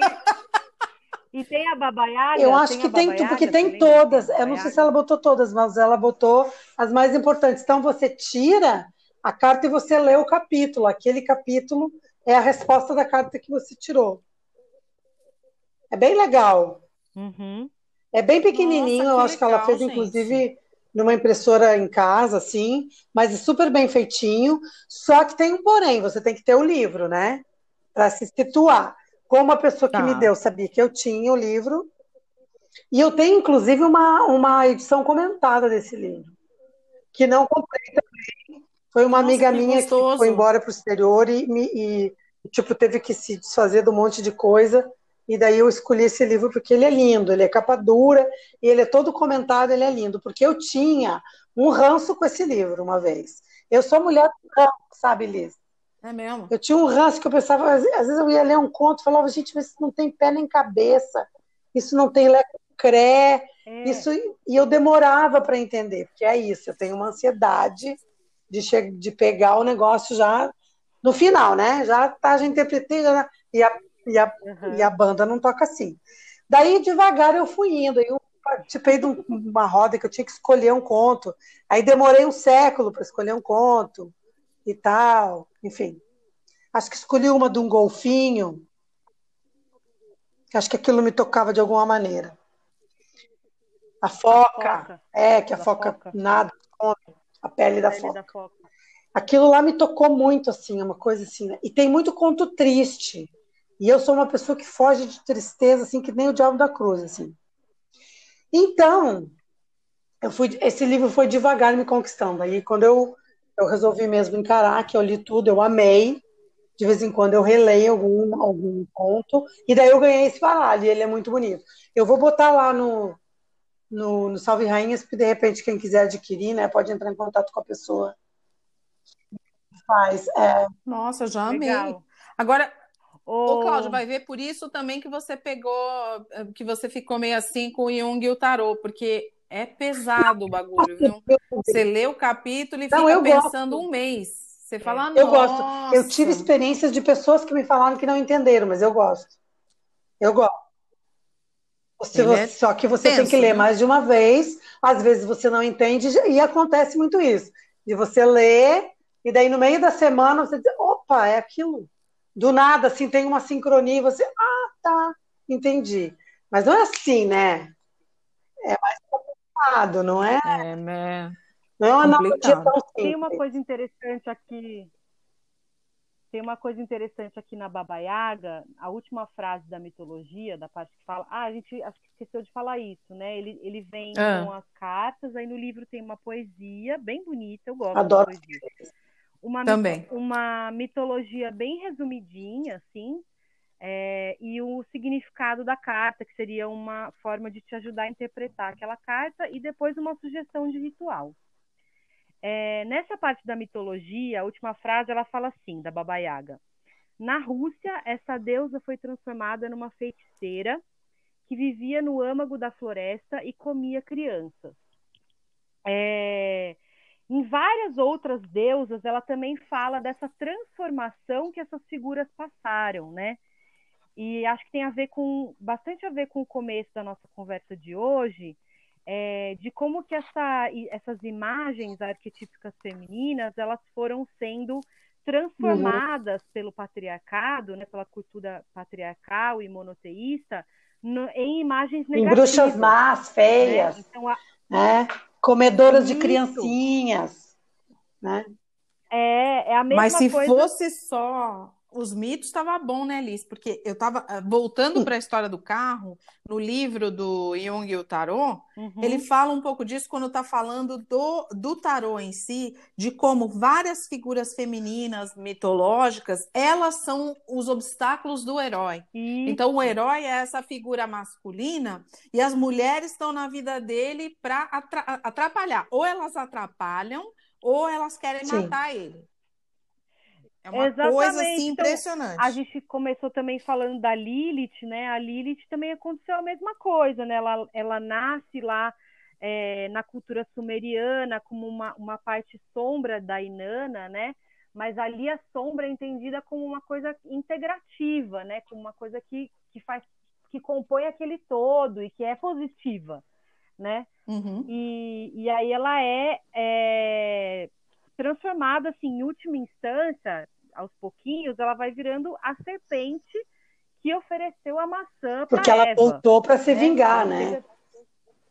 E tem a Baba Yaga? Eu acho Tem que tem, Baba tu- porque tem todas. tem Eu não sei se ela botou todas, mas ela botou as mais importantes. Então você tira a carta e você lê o capítulo. Aquele capítulo é a resposta da carta que você tirou. É bem legal. Uhum. É bem pequenininho, Nossa, eu acho legal, que ela fez, gente. inclusive, numa impressora em casa, assim, mas é super bem feitinho. Só que tem um porém, você tem que ter o livro, né? Para se situar. Como a pessoa tá. que me tá. deu sabia que eu tinha o livro. E eu tenho, inclusive, uma, uma edição comentada desse livro, que não comprei também. Foi uma Nossa, amiga que minha gostoso. que foi embora para o exterior e, e, tipo, teve que se desfazer de um monte de coisa e daí eu escolhi esse livro porque ele é lindo, ele é capa dura, e ele é todo comentado, ele é lindo, porque eu tinha um ranço com esse livro uma vez. Eu sou mulher do ranço, sabe, Liz? É mesmo? Eu tinha um ranço que eu pensava, às vezes eu ia ler um conto, falava, gente, mas isso não tem pé nem cabeça, isso não tem lecré, é. isso e eu demorava para entender, porque é isso, eu tenho uma ansiedade de, de pegar o negócio já no final, né? Já tá, já interpretei, já, e a e a, uhum. e a banda não toca assim. Daí, devagar, eu fui indo. Eu participei de uma roda que eu tinha que escolher um conto. Aí demorei um século para escolher um conto e tal. Enfim. Acho que escolhi uma de um golfinho. Acho que aquilo me tocava de alguma maneira. A foca, a foca. é, que a foca, foca, nada come, a pele, a da, pele foca. da foca. Aquilo lá me tocou muito, assim, é uma coisa assim. Né? E tem muito conto triste. E eu sou uma pessoa que foge de tristeza, assim, que nem o diabo da cruz, assim. Então, eu fui, esse livro foi devagar me conquistando. Aí, quando eu, eu resolvi mesmo encarar, que eu li tudo, eu amei. De vez em quando eu releio algum, algum conto. E daí eu ganhei esse baralho, e ele é muito bonito. Eu vou botar lá no, no, no Salve Rainhas, porque de repente quem quiser adquirir, né, pode entrar em contato com a pessoa. Faz. É... Nossa, já amei. Legal. Agora, Ô, Cláudio, vai ver por isso também que você pegou, eh, que você ficou meio assim com o Jung e o Tarô, porque é pesado o bagulho, viu? Você lê o capítulo e não, fica pensando gosto. um mês. Você fala, Eu gosto. Eu tive experiências de pessoas que me falaram que não entenderam, mas eu gosto. Eu gosto. Você, é só que você tenso, tem que ler né? mais de uma vez, às vezes você não entende, e acontece muito isso. De você ler, e daí no meio da semana você diz, opa, é aquilo do nada, assim, tem uma sincronia e você, ah, tá, entendi. Mas não é assim, né? É mais complicado, não é? É, né? Não é uma analogia tão simples. Tem uma coisa interessante aqui. Tem uma coisa interessante aqui na Baba Yaga, a última frase da mitologia, da parte que fala. Ah, a gente acho que esqueceu de falar isso, né? Ele, ele vem ah. com as cartas, aí no livro tem uma poesia bem bonita, eu gosto Adoro. da poesia uma, Também. uma mitologia bem resumidinha, assim, é, e o significado da carta, que seria uma forma de te ajudar a interpretar aquela carta, e depois uma sugestão de ritual. É, nessa parte da mitologia, a última frase, ela fala assim, da Baba Yaga. Na Rússia, essa deusa foi transformada numa feiticeira que vivia no âmago da floresta e comia crianças. É, em várias outras deusas, ela também fala dessa transformação que essas figuras passaram, né? E acho que tem a ver com bastante a ver com o começo da nossa conversa de hoje, é, de como que essa, essas imagens arquetípicas femininas elas foram sendo transformadas uhum. pelo patriarcado, né, pela cultura patriarcal e monoteísta, no, em imagens negativas. Em bruxas más, feias. Né? Então, a, é comedoras Isso. de criancinhas, né? É, é a mesma Mas se coisa... fosse só os mitos estava bom, né, Liz? Porque eu estava eh, voltando para a história do carro, no livro do Jung e o Tarô, uhum. ele fala um pouco disso quando está falando do, do tarô em si, de como várias figuras femininas mitológicas, elas são os obstáculos do herói. Isso. Então o herói é essa figura masculina e as mulheres estão na vida dele para atrapalhar. Ou elas atrapalham, ou elas querem Sim. matar ele. É uma Exatamente. coisa assim então, impressionante. Então, a gente começou também falando da Lilith, né? A Lilith também aconteceu a mesma coisa, né? Ela, ela nasce lá é, na cultura sumeriana como uma, uma parte sombra da Inanna, né? Mas ali a sombra é entendida como uma coisa integrativa, né? Como uma coisa que, que faz que compõe aquele todo e que é positiva, né? Uhum. E, e aí ela é, é transformada assim, em última instância, aos pouquinhos, ela vai virando a serpente que ofereceu a maçã Porque ela Eva, voltou para se né? vingar, né?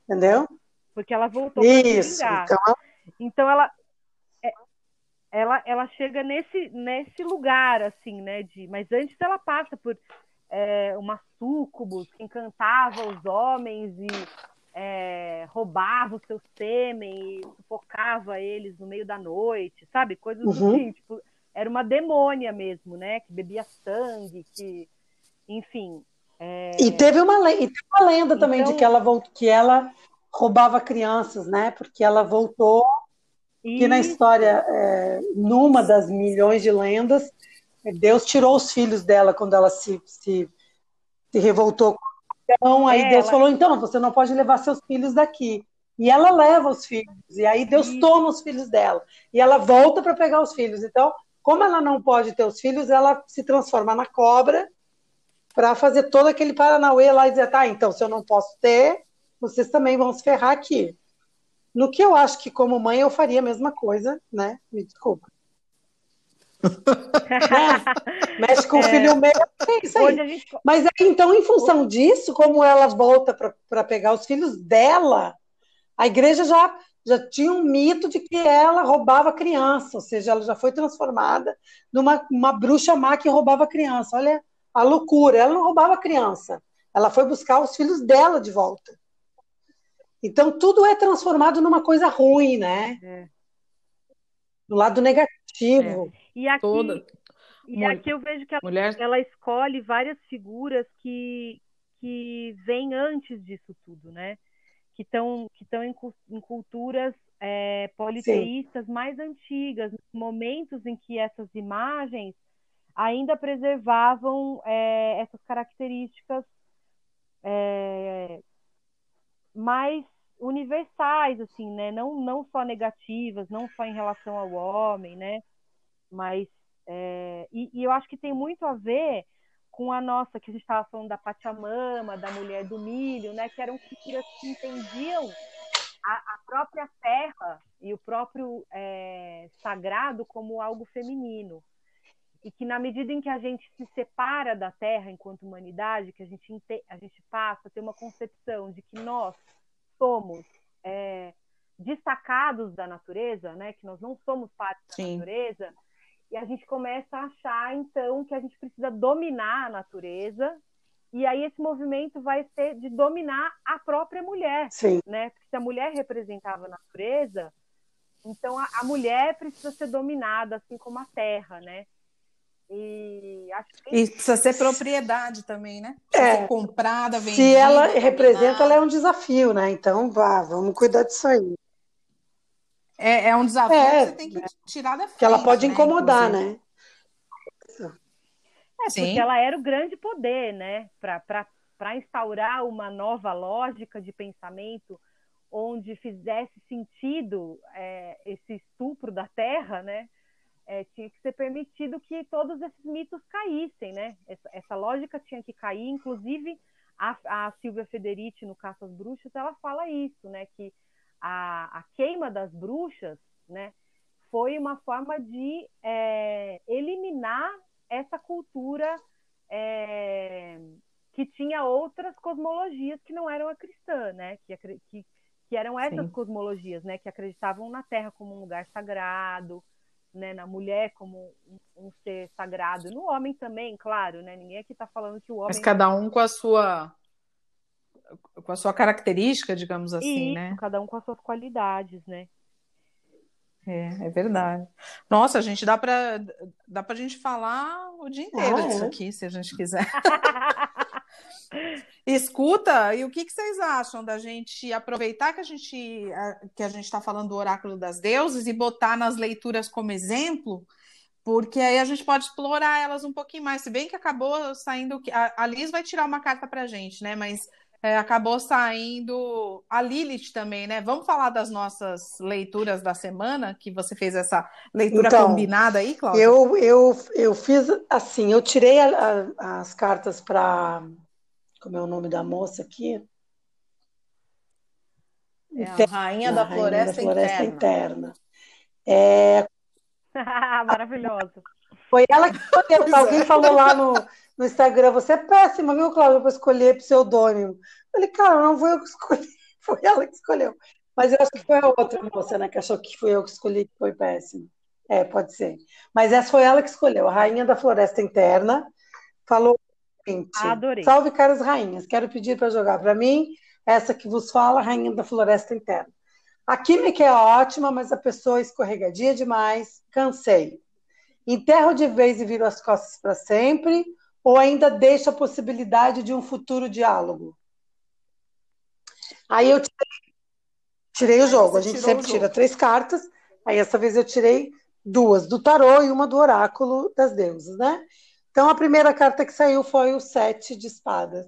Entendeu? Porque ela voltou para se vingar. Então, Então ela é- ela ela chega nesse nesse lugar assim, né, de, mas antes ela passa por é, uma súcubus que encantava os homens e é, roubava o seu sêmen e sufocava eles no meio da noite, sabe? Coisas Uhum. assim, tipo, era uma demônia mesmo, né? Que bebia sangue, que, enfim. é, E teve uma, le- e teve uma lenda também Então- de que ela, volt... que ela roubava crianças, né? Porque ela voltou, que na história, é, numa das milhões de lendas, Deus tirou os filhos dela quando ela se, se, se revoltou. Então, aí É, Deus ela- falou: então, você não pode levar seus filhos daqui. E ela leva os filhos, e aí Deus Isso. toma os filhos dela. E ela volta para pegar os filhos. Então, como ela não pode ter os filhos, ela se transforma na cobra para fazer todo aquele paranauê lá e dizer, tá, então se eu não posso ter, vocês também vão se ferrar aqui. No que eu acho que como mãe eu faria a mesma coisa, né? Me desculpa. Mexe com o filho meu, é isso aí. gente Mas aí, então, em função disso, como ela volta para pegar os filhos dela, a igreja já, já tinha um mito de que ela roubava criança, ou seja, ela já foi transformada numa uma bruxa má que roubava criança. Olha a loucura, ela não roubava criança, ela foi buscar os filhos dela de volta. Então, tudo é transformado numa coisa ruim, né? É. Do lado negativo. E aqui, Toda. e aqui eu vejo que ela, Mulher. ela escolhe várias figuras que, que vêm antes disso tudo, né? Que estão que em, em culturas é, politeístas mais antigas, momentos em que essas imagens ainda preservavam é, essas características é, mais universais, assim, né? Não, não só negativas, não só em relação ao homem, né? Mas é, e, e eu acho que tem muito a ver com a nossa, que a gente estava falando da Pachamama, da mulher do milho, né? Que eram culturas que entendiam a, a própria terra e o próprio é, sagrado como algo feminino. E que na medida em que a gente se separa da terra enquanto humanidade, que a gente, a gente passa a ter uma concepção de que nós somos é, destacados da natureza, né? Que nós não somos parte da Sim. natureza, e a gente começa a achar então que a gente precisa dominar a natureza e aí esse movimento vai ser de dominar a própria mulher Sim. né porque se a mulher representava a natureza então a, a mulher precisa ser dominada assim como a terra né e acho que E precisa ser propriedade também, né? Precisa É. ser comprada, vendida. Se ela dominada. representa, ela é um desafio, né? Então, vá, vamos cuidar disso aí. É, é um desafio É, que você tem que tirar da frente. Que ela pode né, incomodar, inclusive. né? É, Sim. porque ela era o grande poder, né? Para instaurar uma nova lógica de pensamento onde fizesse sentido é, esse estupro da terra, né? É, tinha que ser permitido que todos esses mitos caíssem, né? Essa, essa lógica tinha que cair, inclusive a, a Silvia Federici no Caça às Bruxas, ela fala isso, né? Que a, a queima das bruxas, né? Foi uma forma de é, eliminar essa cultura é, que tinha outras cosmologias que não eram a cristã, né? Que, que, que eram essas Sim. cosmologias, né? Que acreditavam na Terra como um lugar sagrado, né? Na mulher como um, um ser sagrado, no homem também, claro, né? Ninguém aqui está falando que o homem Mas cada um com a sua com a sua característica, digamos assim, Isso, né? cada um com as suas qualidades, né? É, é verdade. Nossa, gente, dá para dá pra gente falar o dia inteiro Ah, disso é. aqui, se a gente quiser. Escuta, e o que que vocês acham da gente aproveitar que a gente a- que a gente está falando do oráculo das deusas e botar nas leituras como exemplo? Porque aí a gente pode explorar elas um pouquinho mais. Se bem que acabou saindo. que- A, a Liz vai tirar uma carta pra gente, né? Mas é, acabou saindo a Lilith também, né? Vamos falar das nossas leituras da semana, que você fez essa leitura Então, combinada aí, Cláudia? Eu, eu, eu fiz assim, eu tirei a- a- as cartas para. Como é o nome da moça aqui? É a Rainha da Rainha Floresta, Floresta Interna. Interna. É, Maravilhoso. foi ela que escolheu. Pois é. Alguém falou lá no, no Instagram, você é péssima, viu, Cláudia, para escolher pseudônimo. Eu falei, cara, não foi eu que escolhi, foi ela que escolheu. Mas eu acho que foi a outra moça, né, que achou que fui eu que escolhi, que foi péssimo. É, pode ser. Mas essa foi ela que escolheu, a Rainha da Floresta Interna. Falou Adorei. Salve, caras rainhas. Quero pedir para jogar para mim essa que vos fala, Rainha da Floresta Interna. A química é ótima, mas a pessoa escorregadia demais. Cansei. Enterro de vez e viro as costas para sempre, ou ainda deixo a possibilidade de um futuro diálogo? Aí eu tirei, tirei o jogo. A gente sempre tira três cartas. Aí essa vez eu tirei duas do tarô e uma do oráculo das deusas, né? Então a primeira carta que saiu foi o sete de espadas.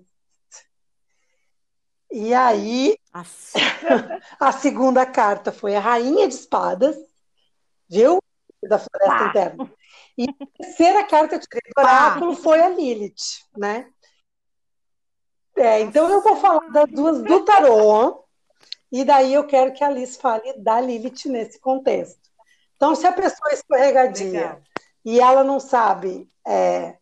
E aí a segunda carta foi a rainha de espadas, viu? Da floresta ah. interna. E a terceira carta que tirei do oráculo ah. foi a Lilith, né? É, então eu vou falar das duas do tarô, e daí eu quero que a Alice fale da Lilith nesse contexto. Então, se a pessoa é escorregadia Legal. e ela não sabe é,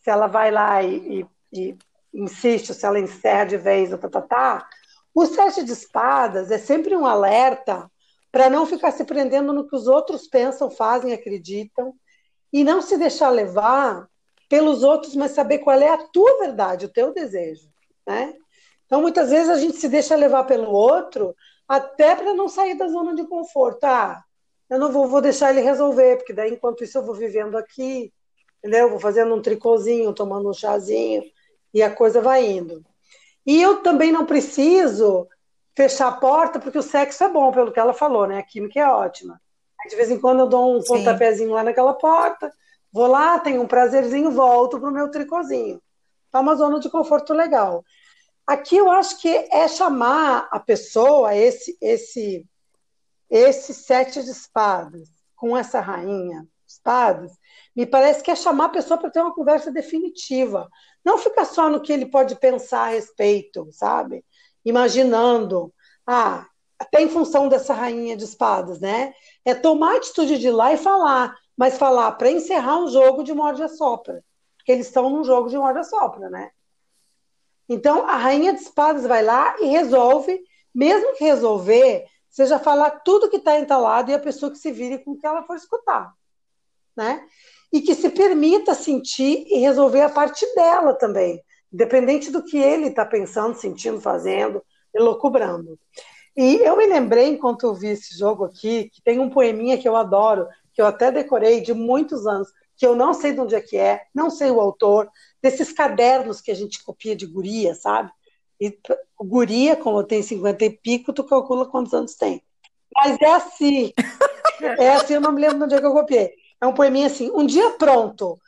se ela vai lá e, e, e, insiste, se ela encerra de vez, tá, tá, tá, o sete de espadas é sempre um alerta para não ficar se prendendo no que os outros pensam, fazem, acreditam, e não se deixar levar pelos outros, mas saber qual é a tua verdade, o teu desejo, né? Então, muitas vezes a gente se deixa levar pelo outro, até para não sair da zona de conforto. Ah, eu não vou, vou deixar ele resolver, porque daí, enquanto isso, eu vou vivendo aqui, entendeu? Vou fazendo um tricôzinho, tomando um chazinho, e a coisa vai indo. E eu também não preciso fechar a porta, porque o sexo é bom, pelo que ela falou, né? A química é ótima. De vez em quando eu dou um Sim. pontapézinho lá naquela porta, vou lá, tenho um prazerzinho, volto para o meu tricôzinho. Tá uma zona de conforto legal. Aqui eu acho que é chamar a pessoa, esse, esse, esse sete de espadas, com essa rainha de espadas, me parece que é chamar a pessoa para ter uma conversa definitiva. Não ficar só no que ele pode pensar a respeito, sabe? Imaginando. Ah, até em função dessa rainha de espadas, né? É tomar a atitude de ir lá e falar, mas falar para encerrar um jogo de morde a sopra, porque eles estão num jogo de morde a sopra, né? Então a rainha de espadas vai lá e resolve, mesmo que resolver, seja falar tudo que está entalado e a pessoa que se vire com o que ela for escutar, né? E que se permita sentir e resolver a parte dela também, independente do que ele está pensando, sentindo, fazendo, elocubrando. E eu me lembrei, enquanto eu vi esse jogo aqui, que tem um poeminha que eu adoro, que eu até decorei de muitos anos, que eu não sei de onde é que é, não sei o autor, desses cadernos que a gente copia de guria, sabe? E guria, como tem 50 e pico, tu calcula quantos anos tem. Mas é assim. É assim, eu não me lembro de onde é que eu copiei. É um poeminha assim, um dia pronto,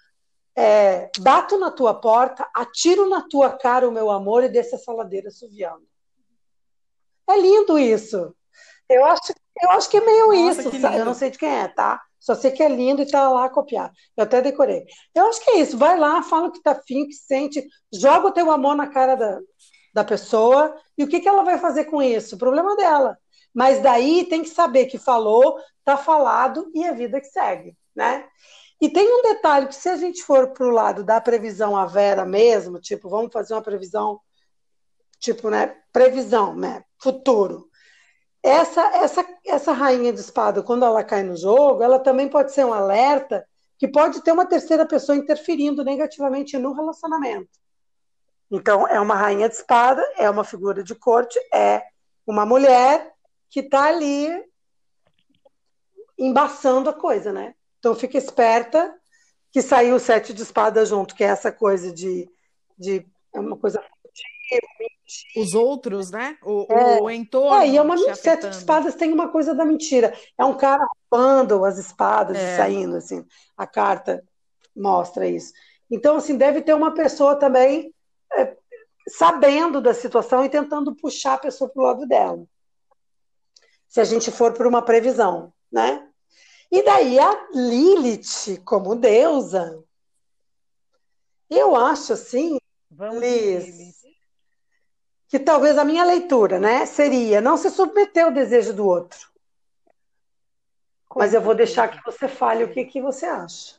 é, bato na tua porta, atiro na tua cara o meu amor e desce a saladeira suviando. É lindo isso. Eu acho, eu acho que é meio Nossa, isso. Eu não sei de quem é, tá? Só sei que é lindo e tá lá copiado. Eu até decorei. Eu acho que é isso. Vai lá, fala o que tá afim, que sente, joga o teu amor na cara da, da pessoa e o que, que ela vai fazer com isso? O problema dela. Mas daí tem que saber que falou, tá falado e é vida que segue, né? E tem um detalhe que se a gente for para o lado da previsão à vera mesmo, tipo, vamos fazer uma previsão, tipo, né, previsão, né, futuro. Essa, essa, essa rainha de espada, quando ela cai no jogo, ela também pode ser um alerta que pode ter uma terceira pessoa interferindo negativamente no relacionamento. Então, é uma rainha de espada, é uma figura de corte, é uma mulher que está ali embaçando a coisa, né? Então, fica esperta que saiu o sete de espada junto, que é essa coisa de, de é uma coisa os outros, né? O, é, o entorno. É, e é uma sete de espadas tem uma coisa da mentira. É um cara roubando as espadas é. e saindo, assim. A carta mostra isso. Então, assim, deve ter uma pessoa também é, sabendo da situação e tentando puxar a pessoa para o lado dela. Se a gente for por uma previsão, né? E daí a Lilith, como deusa, eu acho assim, Vamos Liz, que talvez a minha leitura, né, seria não se submeter ao desejo do outro. Mas eu vou deixar que você fale o que, que você acha.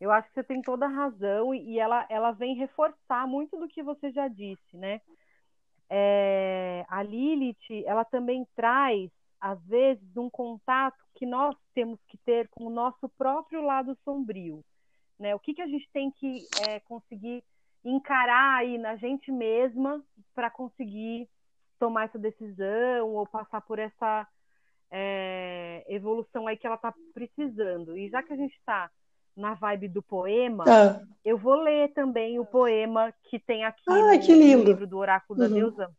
Eu acho que você tem toda a razão e ela, ela vem reforçar muito do que você já disse, né? É, a Lilith, ela também traz, às vezes, um contato que nós temos que ter com o nosso próprio lado sombrio. Né? O que, que a gente tem que é, conseguir encarar aí na gente mesma para conseguir tomar essa decisão ou passar por essa é, evolução aí que ela está precisando. E já que a gente está na vibe do poema, ah. eu vou ler também o poema que tem aqui Ai, no, no, livro do Oráculo uhum. da Deusa,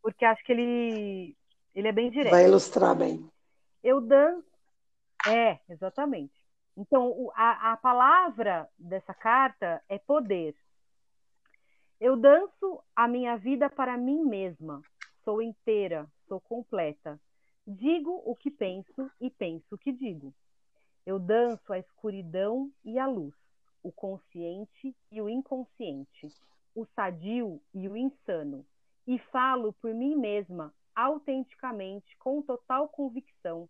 porque acho que ele, ele é bem direto. Vai ilustrar bem. Eu danço. É, exatamente. Então, a, a palavra dessa carta é poder. Eu danço a minha vida para mim mesma. Sou inteira, sou completa. Digo o que penso e penso o que digo. Eu danço a escuridão e a luz, o consciente e o inconsciente, o sadio e o insano, e falo por mim mesma, autenticamente, com total convicção,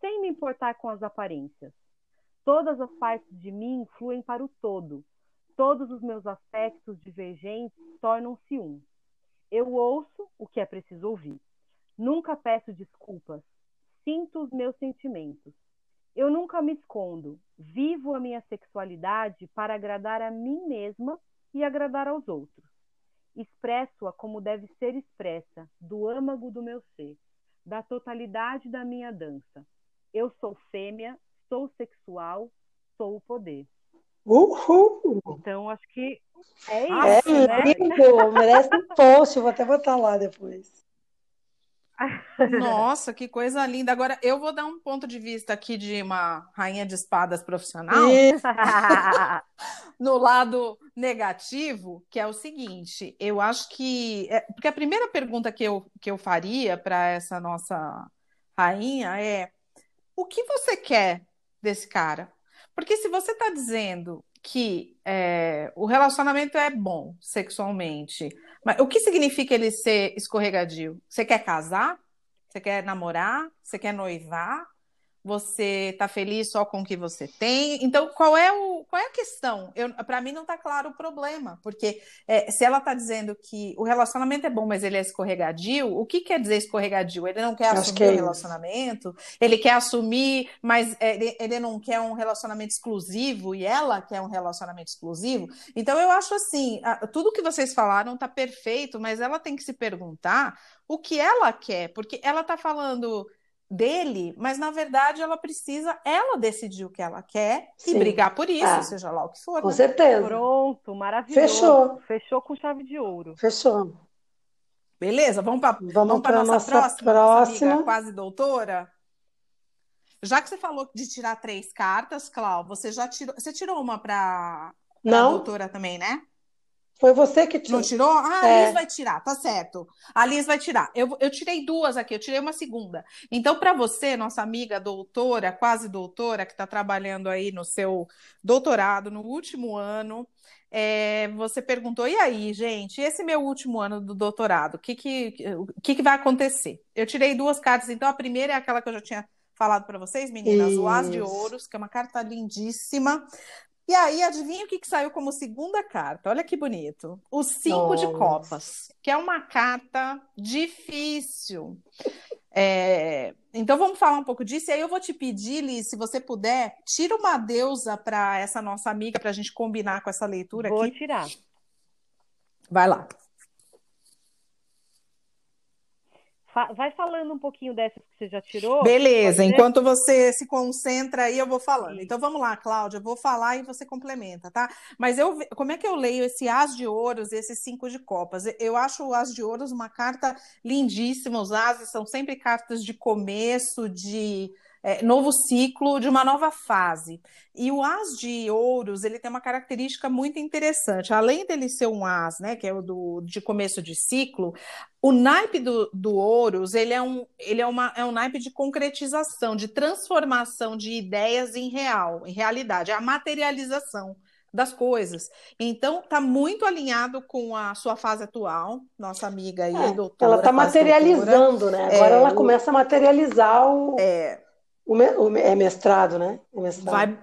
sem me importar com as aparências. Todas as partes de mim fluem para o todo, todos os meus aspectos divergentes tornam-se um. Eu ouço o que é preciso ouvir. Nunca peço desculpas. Sinto os meus sentimentos. Eu nunca me escondo. Vivo a minha sexualidade para agradar a mim mesma e agradar aos outros. Expresso-a como deve ser expressa, do âmago do meu ser, da totalidade da minha dança. Eu sou fêmea, sou sexual, sou o poder. Uhul! Então, acho que é isso, é né? lindo, merece um post, vou até botar lá depois. Nossa, que coisa linda. Agora, eu vou dar um ponto de vista aqui de uma rainha de espadas profissional. no lado negativo, que é o seguinte: eu acho que. É, porque a primeira pergunta que eu, que eu faria para essa nossa rainha é: o que você quer desse cara? Porque se você está dizendo que é, o relacionamento é bom sexualmente, mas o que significa ele ser escorregadio? Você quer casar? Você quer namorar? Você quer noivar? Você está feliz só com o que você tem. Então, qual é, o, qual é a questão? Para mim não está claro o problema, porque é, se ela está dizendo que o relacionamento é bom, mas ele é escorregadio, o que quer dizer escorregadio? Ele não quer Acho assumir o é um relacionamento, ele quer assumir, mas é, ele, ele não quer um relacionamento exclusivo e ela quer um relacionamento exclusivo. Então, eu acho assim, tudo que vocês falaram está perfeito, mas ela tem que se perguntar o que ela quer, porque ela está falando dele, mas na verdade ela precisa ela decidir o que ela quer Sim. e brigar por isso, ah, seja lá o que for. Com né? certeza. Pronto, maravilhoso. Fechou. Fechou com chave de ouro. Fechou. Beleza, vamos para vamos vamos para nossa, nossa próxima, próxima. Nossa quase doutora. Já que você falou de tirar três cartas, Clau, você já tirou, você tirou uma para a doutora também, né? Foi você que tirou. Não tirou? Ah, a é. Liz vai tirar, tá certo. A Liz vai tirar. Eu, eu tirei duas aqui, eu tirei uma segunda. Então, para você, nossa amiga doutora, quase doutora, que está trabalhando aí no seu doutorado, no último ano, é, você perguntou: e aí, gente, esse meu último ano do doutorado, o que, que, que, que vai acontecer? Eu tirei duas cartas, então a primeira é aquela que eu já tinha falado para vocês, meninas, Isso. o As de Ouros, que é uma carta lindíssima. E aí, adivinha o que, que saiu como segunda carta? Olha que bonito. O cinco Nossa. de copas, que é uma carta difícil. É... Então vamos falar um pouco disso. E aí eu vou te pedir, Liz, se você puder, tira uma deusa para essa nossa amiga, para a gente combinar com essa leitura vou aqui. Vou tirar. Vai lá. Vai falando um pouquinho dessas que você já tirou. Beleza, enquanto você se concentra aí, eu vou falando. Sim. Então vamos lá, Cláudia, eu vou falar e você complementa, tá? Mas eu, como é que eu leio esse As de Ouros e esse Cinco de Copas? Eu acho o As de Ouros uma carta lindíssima. Os Ases são sempre cartas de começo, de é, novo ciclo, de uma nova fase. E o as de ouros, ele tem uma característica muito interessante. Além dele ser um as, né, que é o do, de começo de ciclo, o naipe do, do ouros, ele, é um, ele é, uma, é um naipe de concretização, de transformação de ideias em real, em realidade, é a materialização das coisas. Então, está muito alinhado com a sua fase atual, nossa amiga aí, é, doutora. Ela está materializando, doutora. né? Agora é, ela começa a materializar o, é, é mestrado, né? É mestrado. Vai,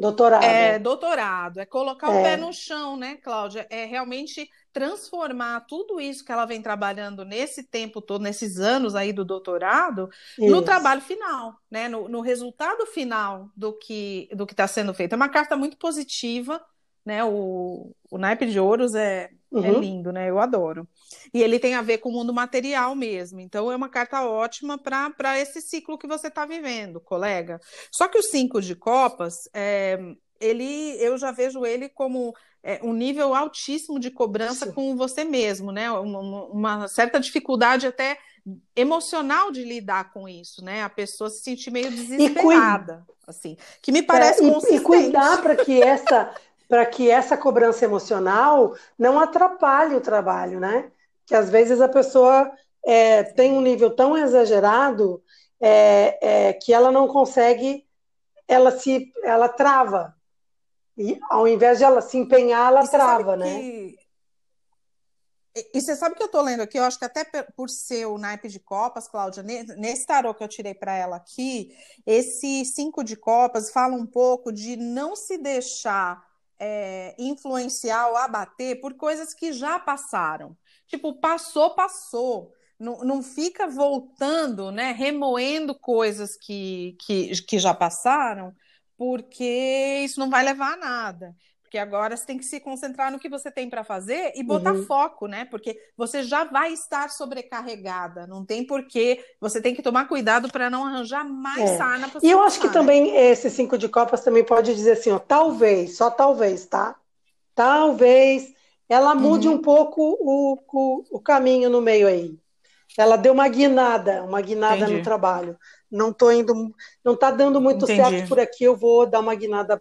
Doutorado. É, doutorado. É colocar é. o pé no chão, né, Cláudia? É realmente transformar tudo isso que ela vem trabalhando nesse tempo todo, nesses anos aí do doutorado, isso. no trabalho final, né? No, no, resultado final do que do que está sendo feito. É uma carta muito positiva, né? O, o naipe de ouros é, é uhum. é lindo, né? Eu adoro. E ele tem a ver com o mundo material mesmo. Então é uma carta ótima para esse ciclo que você está vivendo, colega. Só que o cinco de copas, é, ele, eu já vejo ele como é, um nível altíssimo de cobrança Sim. com você mesmo, né? Uma, uma, certa dificuldade até emocional de lidar com isso, né? A pessoa se sentir meio desesperada, assim, que me parece é, e, e cuidar para que essa para que essa cobrança emocional não atrapalhe o trabalho, né? Que às vezes a pessoa é, tem um nível tão exagerado é, é, que ela não consegue, ela se, ela trava. E ao invés de ela se empenhar, ela trava, né? Que... E você sabe que eu estou lendo aqui, eu acho que até por ser o naipe de copas, Cláudia, nesse tarô que eu tirei para ela aqui, esse cinco de copas fala um pouco de não se deixar é, influenciar ou abater por coisas que já passaram. Tipo, passou, passou. Não, não fica voltando, né, remoendo coisas que, que, que já passaram, porque isso não vai levar a nada. Porque agora você tem que se concentrar no que você tem para fazer e botar uhum. foco, né? Porque você já vai estar sobrecarregada. Não tem porquê. Você tem que tomar cuidado para não arranjar mais é. sarna para E eu acho que né? também esse cinco de copas também pode dizer assim, ó, talvez, só talvez, tá? Talvez ela mude uhum. um pouco o, o, o, caminho no meio aí. Ela deu uma guinada, uma guinada Entendi. no trabalho. Não tô indo, não tá dando muito Entendi. certo por aqui, eu vou dar uma guinada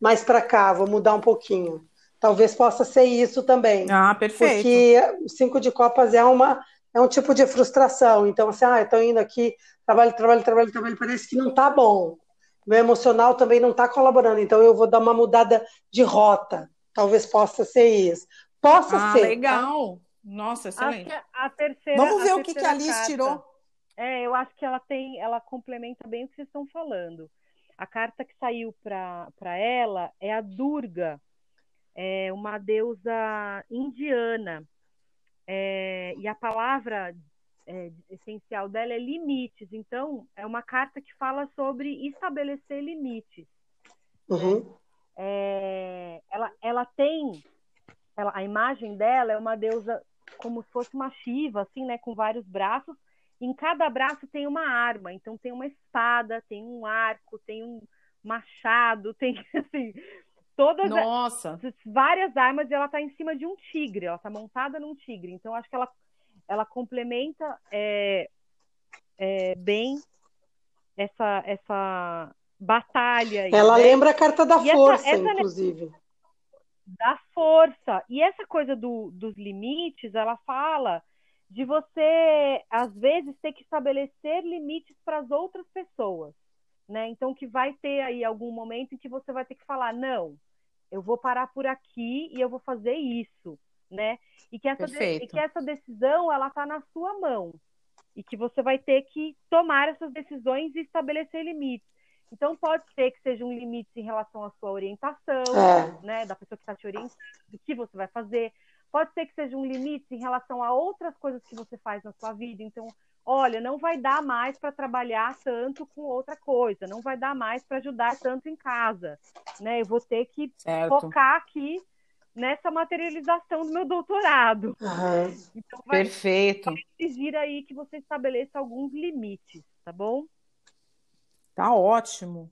mais para cá, vou mudar um pouquinho. Talvez possa ser isso também. Ah, perfeito. Porque o cinco de copas é uma é um tipo de frustração. Então, assim, ah, estou indo aqui, trabalho, trabalho, trabalho, trabalho, parece que não está bom. Meu emocional também não está colaborando. Então, eu vou dar uma mudada de rota. Talvez possa ser isso. Possa ah, ser. legal. Tá? Nossa, excelente. A, a terceira, Vamos ver a o que, que a Alice carta. tirou. É, eu acho que ela tem, ela complementa bem o que vocês estão falando. A carta que saiu para ela é a Durga, é uma deusa indiana. É, e a palavra é, essencial dela é limites. Então, é uma carta que fala sobre estabelecer limites. Uhum. É, ela, ela tem, ela, a imagem dela é uma deusa como se fosse uma Shiva, assim, né, com vários braços, em cada braço tem uma arma, então tem uma espada, tem um arco, tem um machado, tem assim, todas Nossa. As, várias armas e ela está em cima de um tigre, ela está montada num tigre. Então acho que ela, ela complementa é, é, bem essa essa batalha. Aí, ela né? lembra a carta da e força, essa, essa inclusive. Da força. E essa coisa do, dos limites, ela fala de você, às vezes, ter que estabelecer limites para as outras pessoas, né? Então, que vai ter aí algum momento em que você vai ter que falar, não, eu vou parar por aqui e eu vou fazer isso, né? E que essa, e que essa decisão, ela está na sua mão. E que você vai ter que tomar essas decisões e estabelecer limites. Então, pode ser que seja um limite em relação à sua orientação, é. né? Da pessoa que está te orientando, do que você vai fazer Pode ser que seja um limite em relação a outras coisas que você faz na sua vida. Então, olha, não vai dar mais para trabalhar tanto com outra coisa, não vai dar mais para ajudar tanto em casa, né? Eu vou ter que certo. focar aqui nessa materialização do meu doutorado. Uhum. Então, vai, Perfeito. Vai exigir aí que você estabeleça alguns limites, tá bom? Tá ótimo.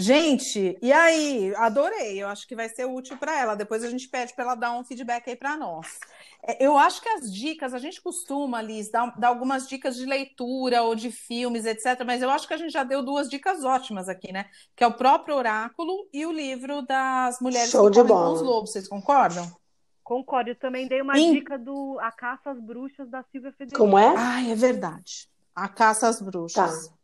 Gente, e aí? Adorei. Eu acho que vai ser útil para ela. Depois a gente pede para ela dar um feedback aí para nós. É, eu acho que as dicas, a gente costuma, Liz, dar, dar, algumas dicas de leitura ou de filmes, etc. Mas eu acho que a gente já deu duas dicas ótimas aqui, né? Que é o próprio Oráculo e o livro das Mulheres Show que Correm com os Lobos. Vocês concordam? Concordo. Eu também dei uma dica do A Caça às Bruxas da Silvia Federico. Como é? Ai, é verdade. A Caça às Bruxas. Tá.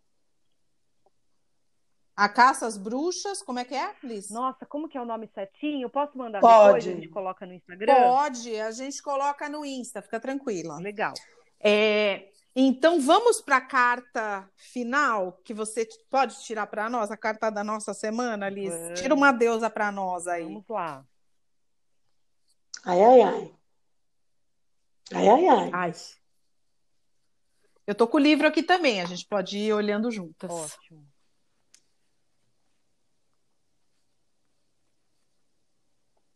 A Caça às Bruxas, como é que é, Liz? Nossa, como que é o nome certinho? Posso mandar Pode. depois? A gente coloca no Instagram? Pode, a gente coloca no Insta, fica tranquila. Legal. É, Então vamos para a carta final que você pode tirar para nós, a carta da nossa semana, Liz. Tira uma deusa para nós aí. Vamos lá. Ai, ai, ai. Ai, ai, ai. Ai. Eu tô com o livro aqui também, a gente pode ir olhando juntas. Ótimo.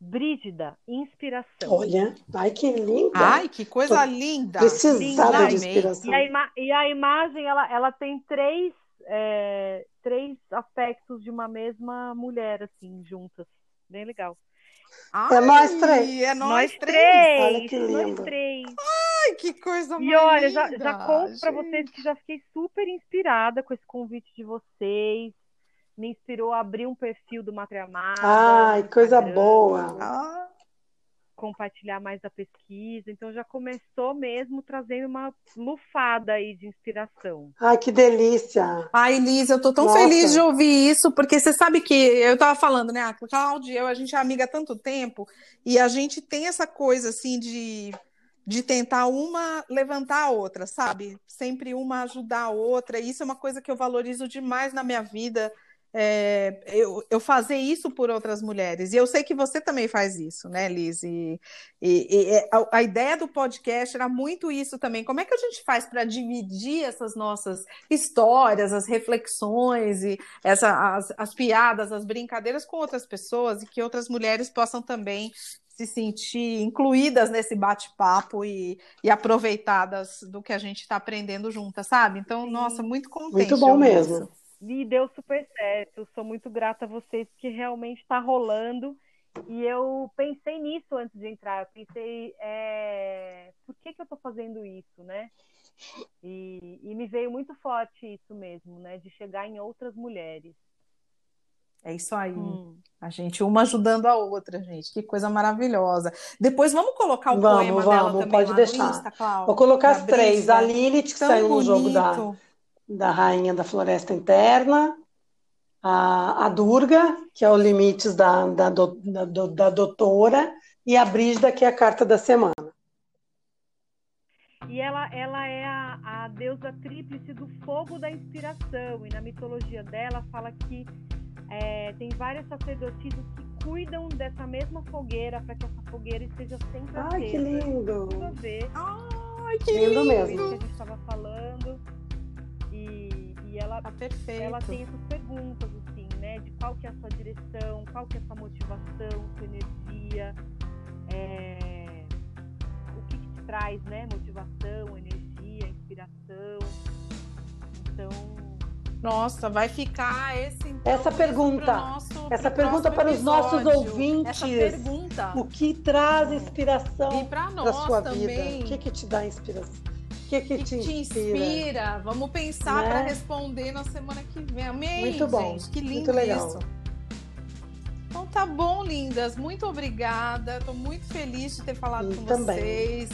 Brígida, inspiração. Olha, ai que linda. Ai, que coisa linda. Precisava Linda, de inspiração. E a, ima- e a imagem, ela, ela tem três, é, três aspectos de uma mesma mulher, assim, juntas. Bem legal. É nós três. É nós, Nós três. Olha que Nós lindo. três. Ai, que coisa E mais olha, já, linda, já conto pra gente. vocês que já fiquei super inspirada com esse convite de vocês. Me inspirou a abrir um perfil do Matre Amada. Ai, coisa boa. Ah, Compartilhar mais da pesquisa. Então já começou mesmo trazendo uma lufada aí de inspiração. Ai, que delícia. Ai, Liz, eu tô tão Nossa. feliz de ouvir isso, porque você sabe que eu tava falando, né, a Cláudia e eu, a gente é amiga há tanto tempo, e a gente tem essa coisa, assim, de, de tentar uma levantar a outra, sabe? Sempre uma ajudar a outra, e isso é uma coisa que eu valorizo demais na minha vida, é, eu, eu fazer isso por outras mulheres. E eu sei que você também faz isso, né, Liz? E, e- e a, a ideia do podcast era muito isso também. Como é que a gente faz para dividir essas nossas histórias, as reflexões e essa, as, as piadas, as brincadeiras com outras pessoas e que outras mulheres possam também se sentir incluídas nesse bate-papo e, e aproveitadas do que a gente está aprendendo juntas, sabe? Então, nossa, muito contente. Muito bom mesmo. isso. E deu super certo. Sou muito grata a vocês, porque realmente está rolando. E eu pensei nisso antes de entrar. Eu pensei, é, por que, que eu estou fazendo isso, né? E, e me veio muito forte isso mesmo, né? De chegar em outras mulheres. É isso aí. Hum. A gente, uma ajudando a outra, gente. Que coisa maravilhosa. Depois vamos colocar o Vamos, poema dela vamos, também pode lá deixar. no Insta, Cláudia. Vou colocar as três. Brígida. A Lilith, que Tão saiu no jogo da. Da Rainha da Floresta Interna. A, a Durga, que é o Limites da, da, do- da, da Doutora. E a Brígida, que é a carta da semana. E ela, ela é a, a deusa tríplice do fogo da inspiração. E na mitologia dela fala que é, tem várias sacerdotisas que cuidam dessa mesma fogueira para que essa fogueira esteja sempre Ai, que acesa. lindo. Tudo a ver. Ai, que Lindo lindo. mesmo. Que a gente estava falando. E, e ela, Tá ela tem essas perguntas, assim, né? De qual que é a sua direção, qual que é a sua motivação, sua energia, é, o que, que te traz, né? Motivação, energia, inspiração. Então, Nossa, vai ficar esse então, Essa pergunta. nosso- Essa pergunta para os nossos ouvintes. Essa pergunta. O que traz inspiração para sua também. vida? O que, que te dá inspiração? O que, que, que te te inspira? inspira? Vamos pensar Né? para responder na semana que vem. Amei, Muito bom, gente. Que lindo muito legal. isso. Então tá bom, lindas. Muito obrigada. Estou muito feliz de ter falado com também. vocês.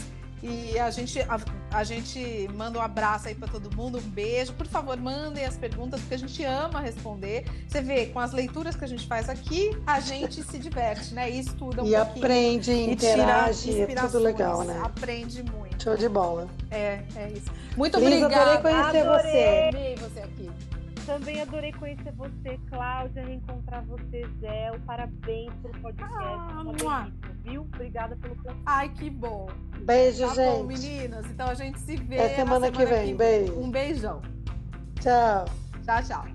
E a gente, a, a gente manda um abraço aí para todo mundo, um beijo. Por favor, mandem as perguntas, porque a gente ama responder. Você vê, com as leituras que a gente faz aqui, a gente se diverte, né? E estuda um E pouquinho. aprende, e tira interage, é tudo legal, né? Aprende muito. Show de bola. É, é isso. Muito Liz, obrigada. adorei conhecer Adorei. você. Amei você aqui. Também adorei conhecer você, Cláudia, reencontrar você, Zé. Parabéns pelo podcast. Ah, delícia, viu? Obrigada pelo convite. Ai, que bom. Beijo, Tá gente. bom, meninas. Então a gente se vê Até na semana que vem. Beijo. Um beijão. Tchau. Tchau, tchau.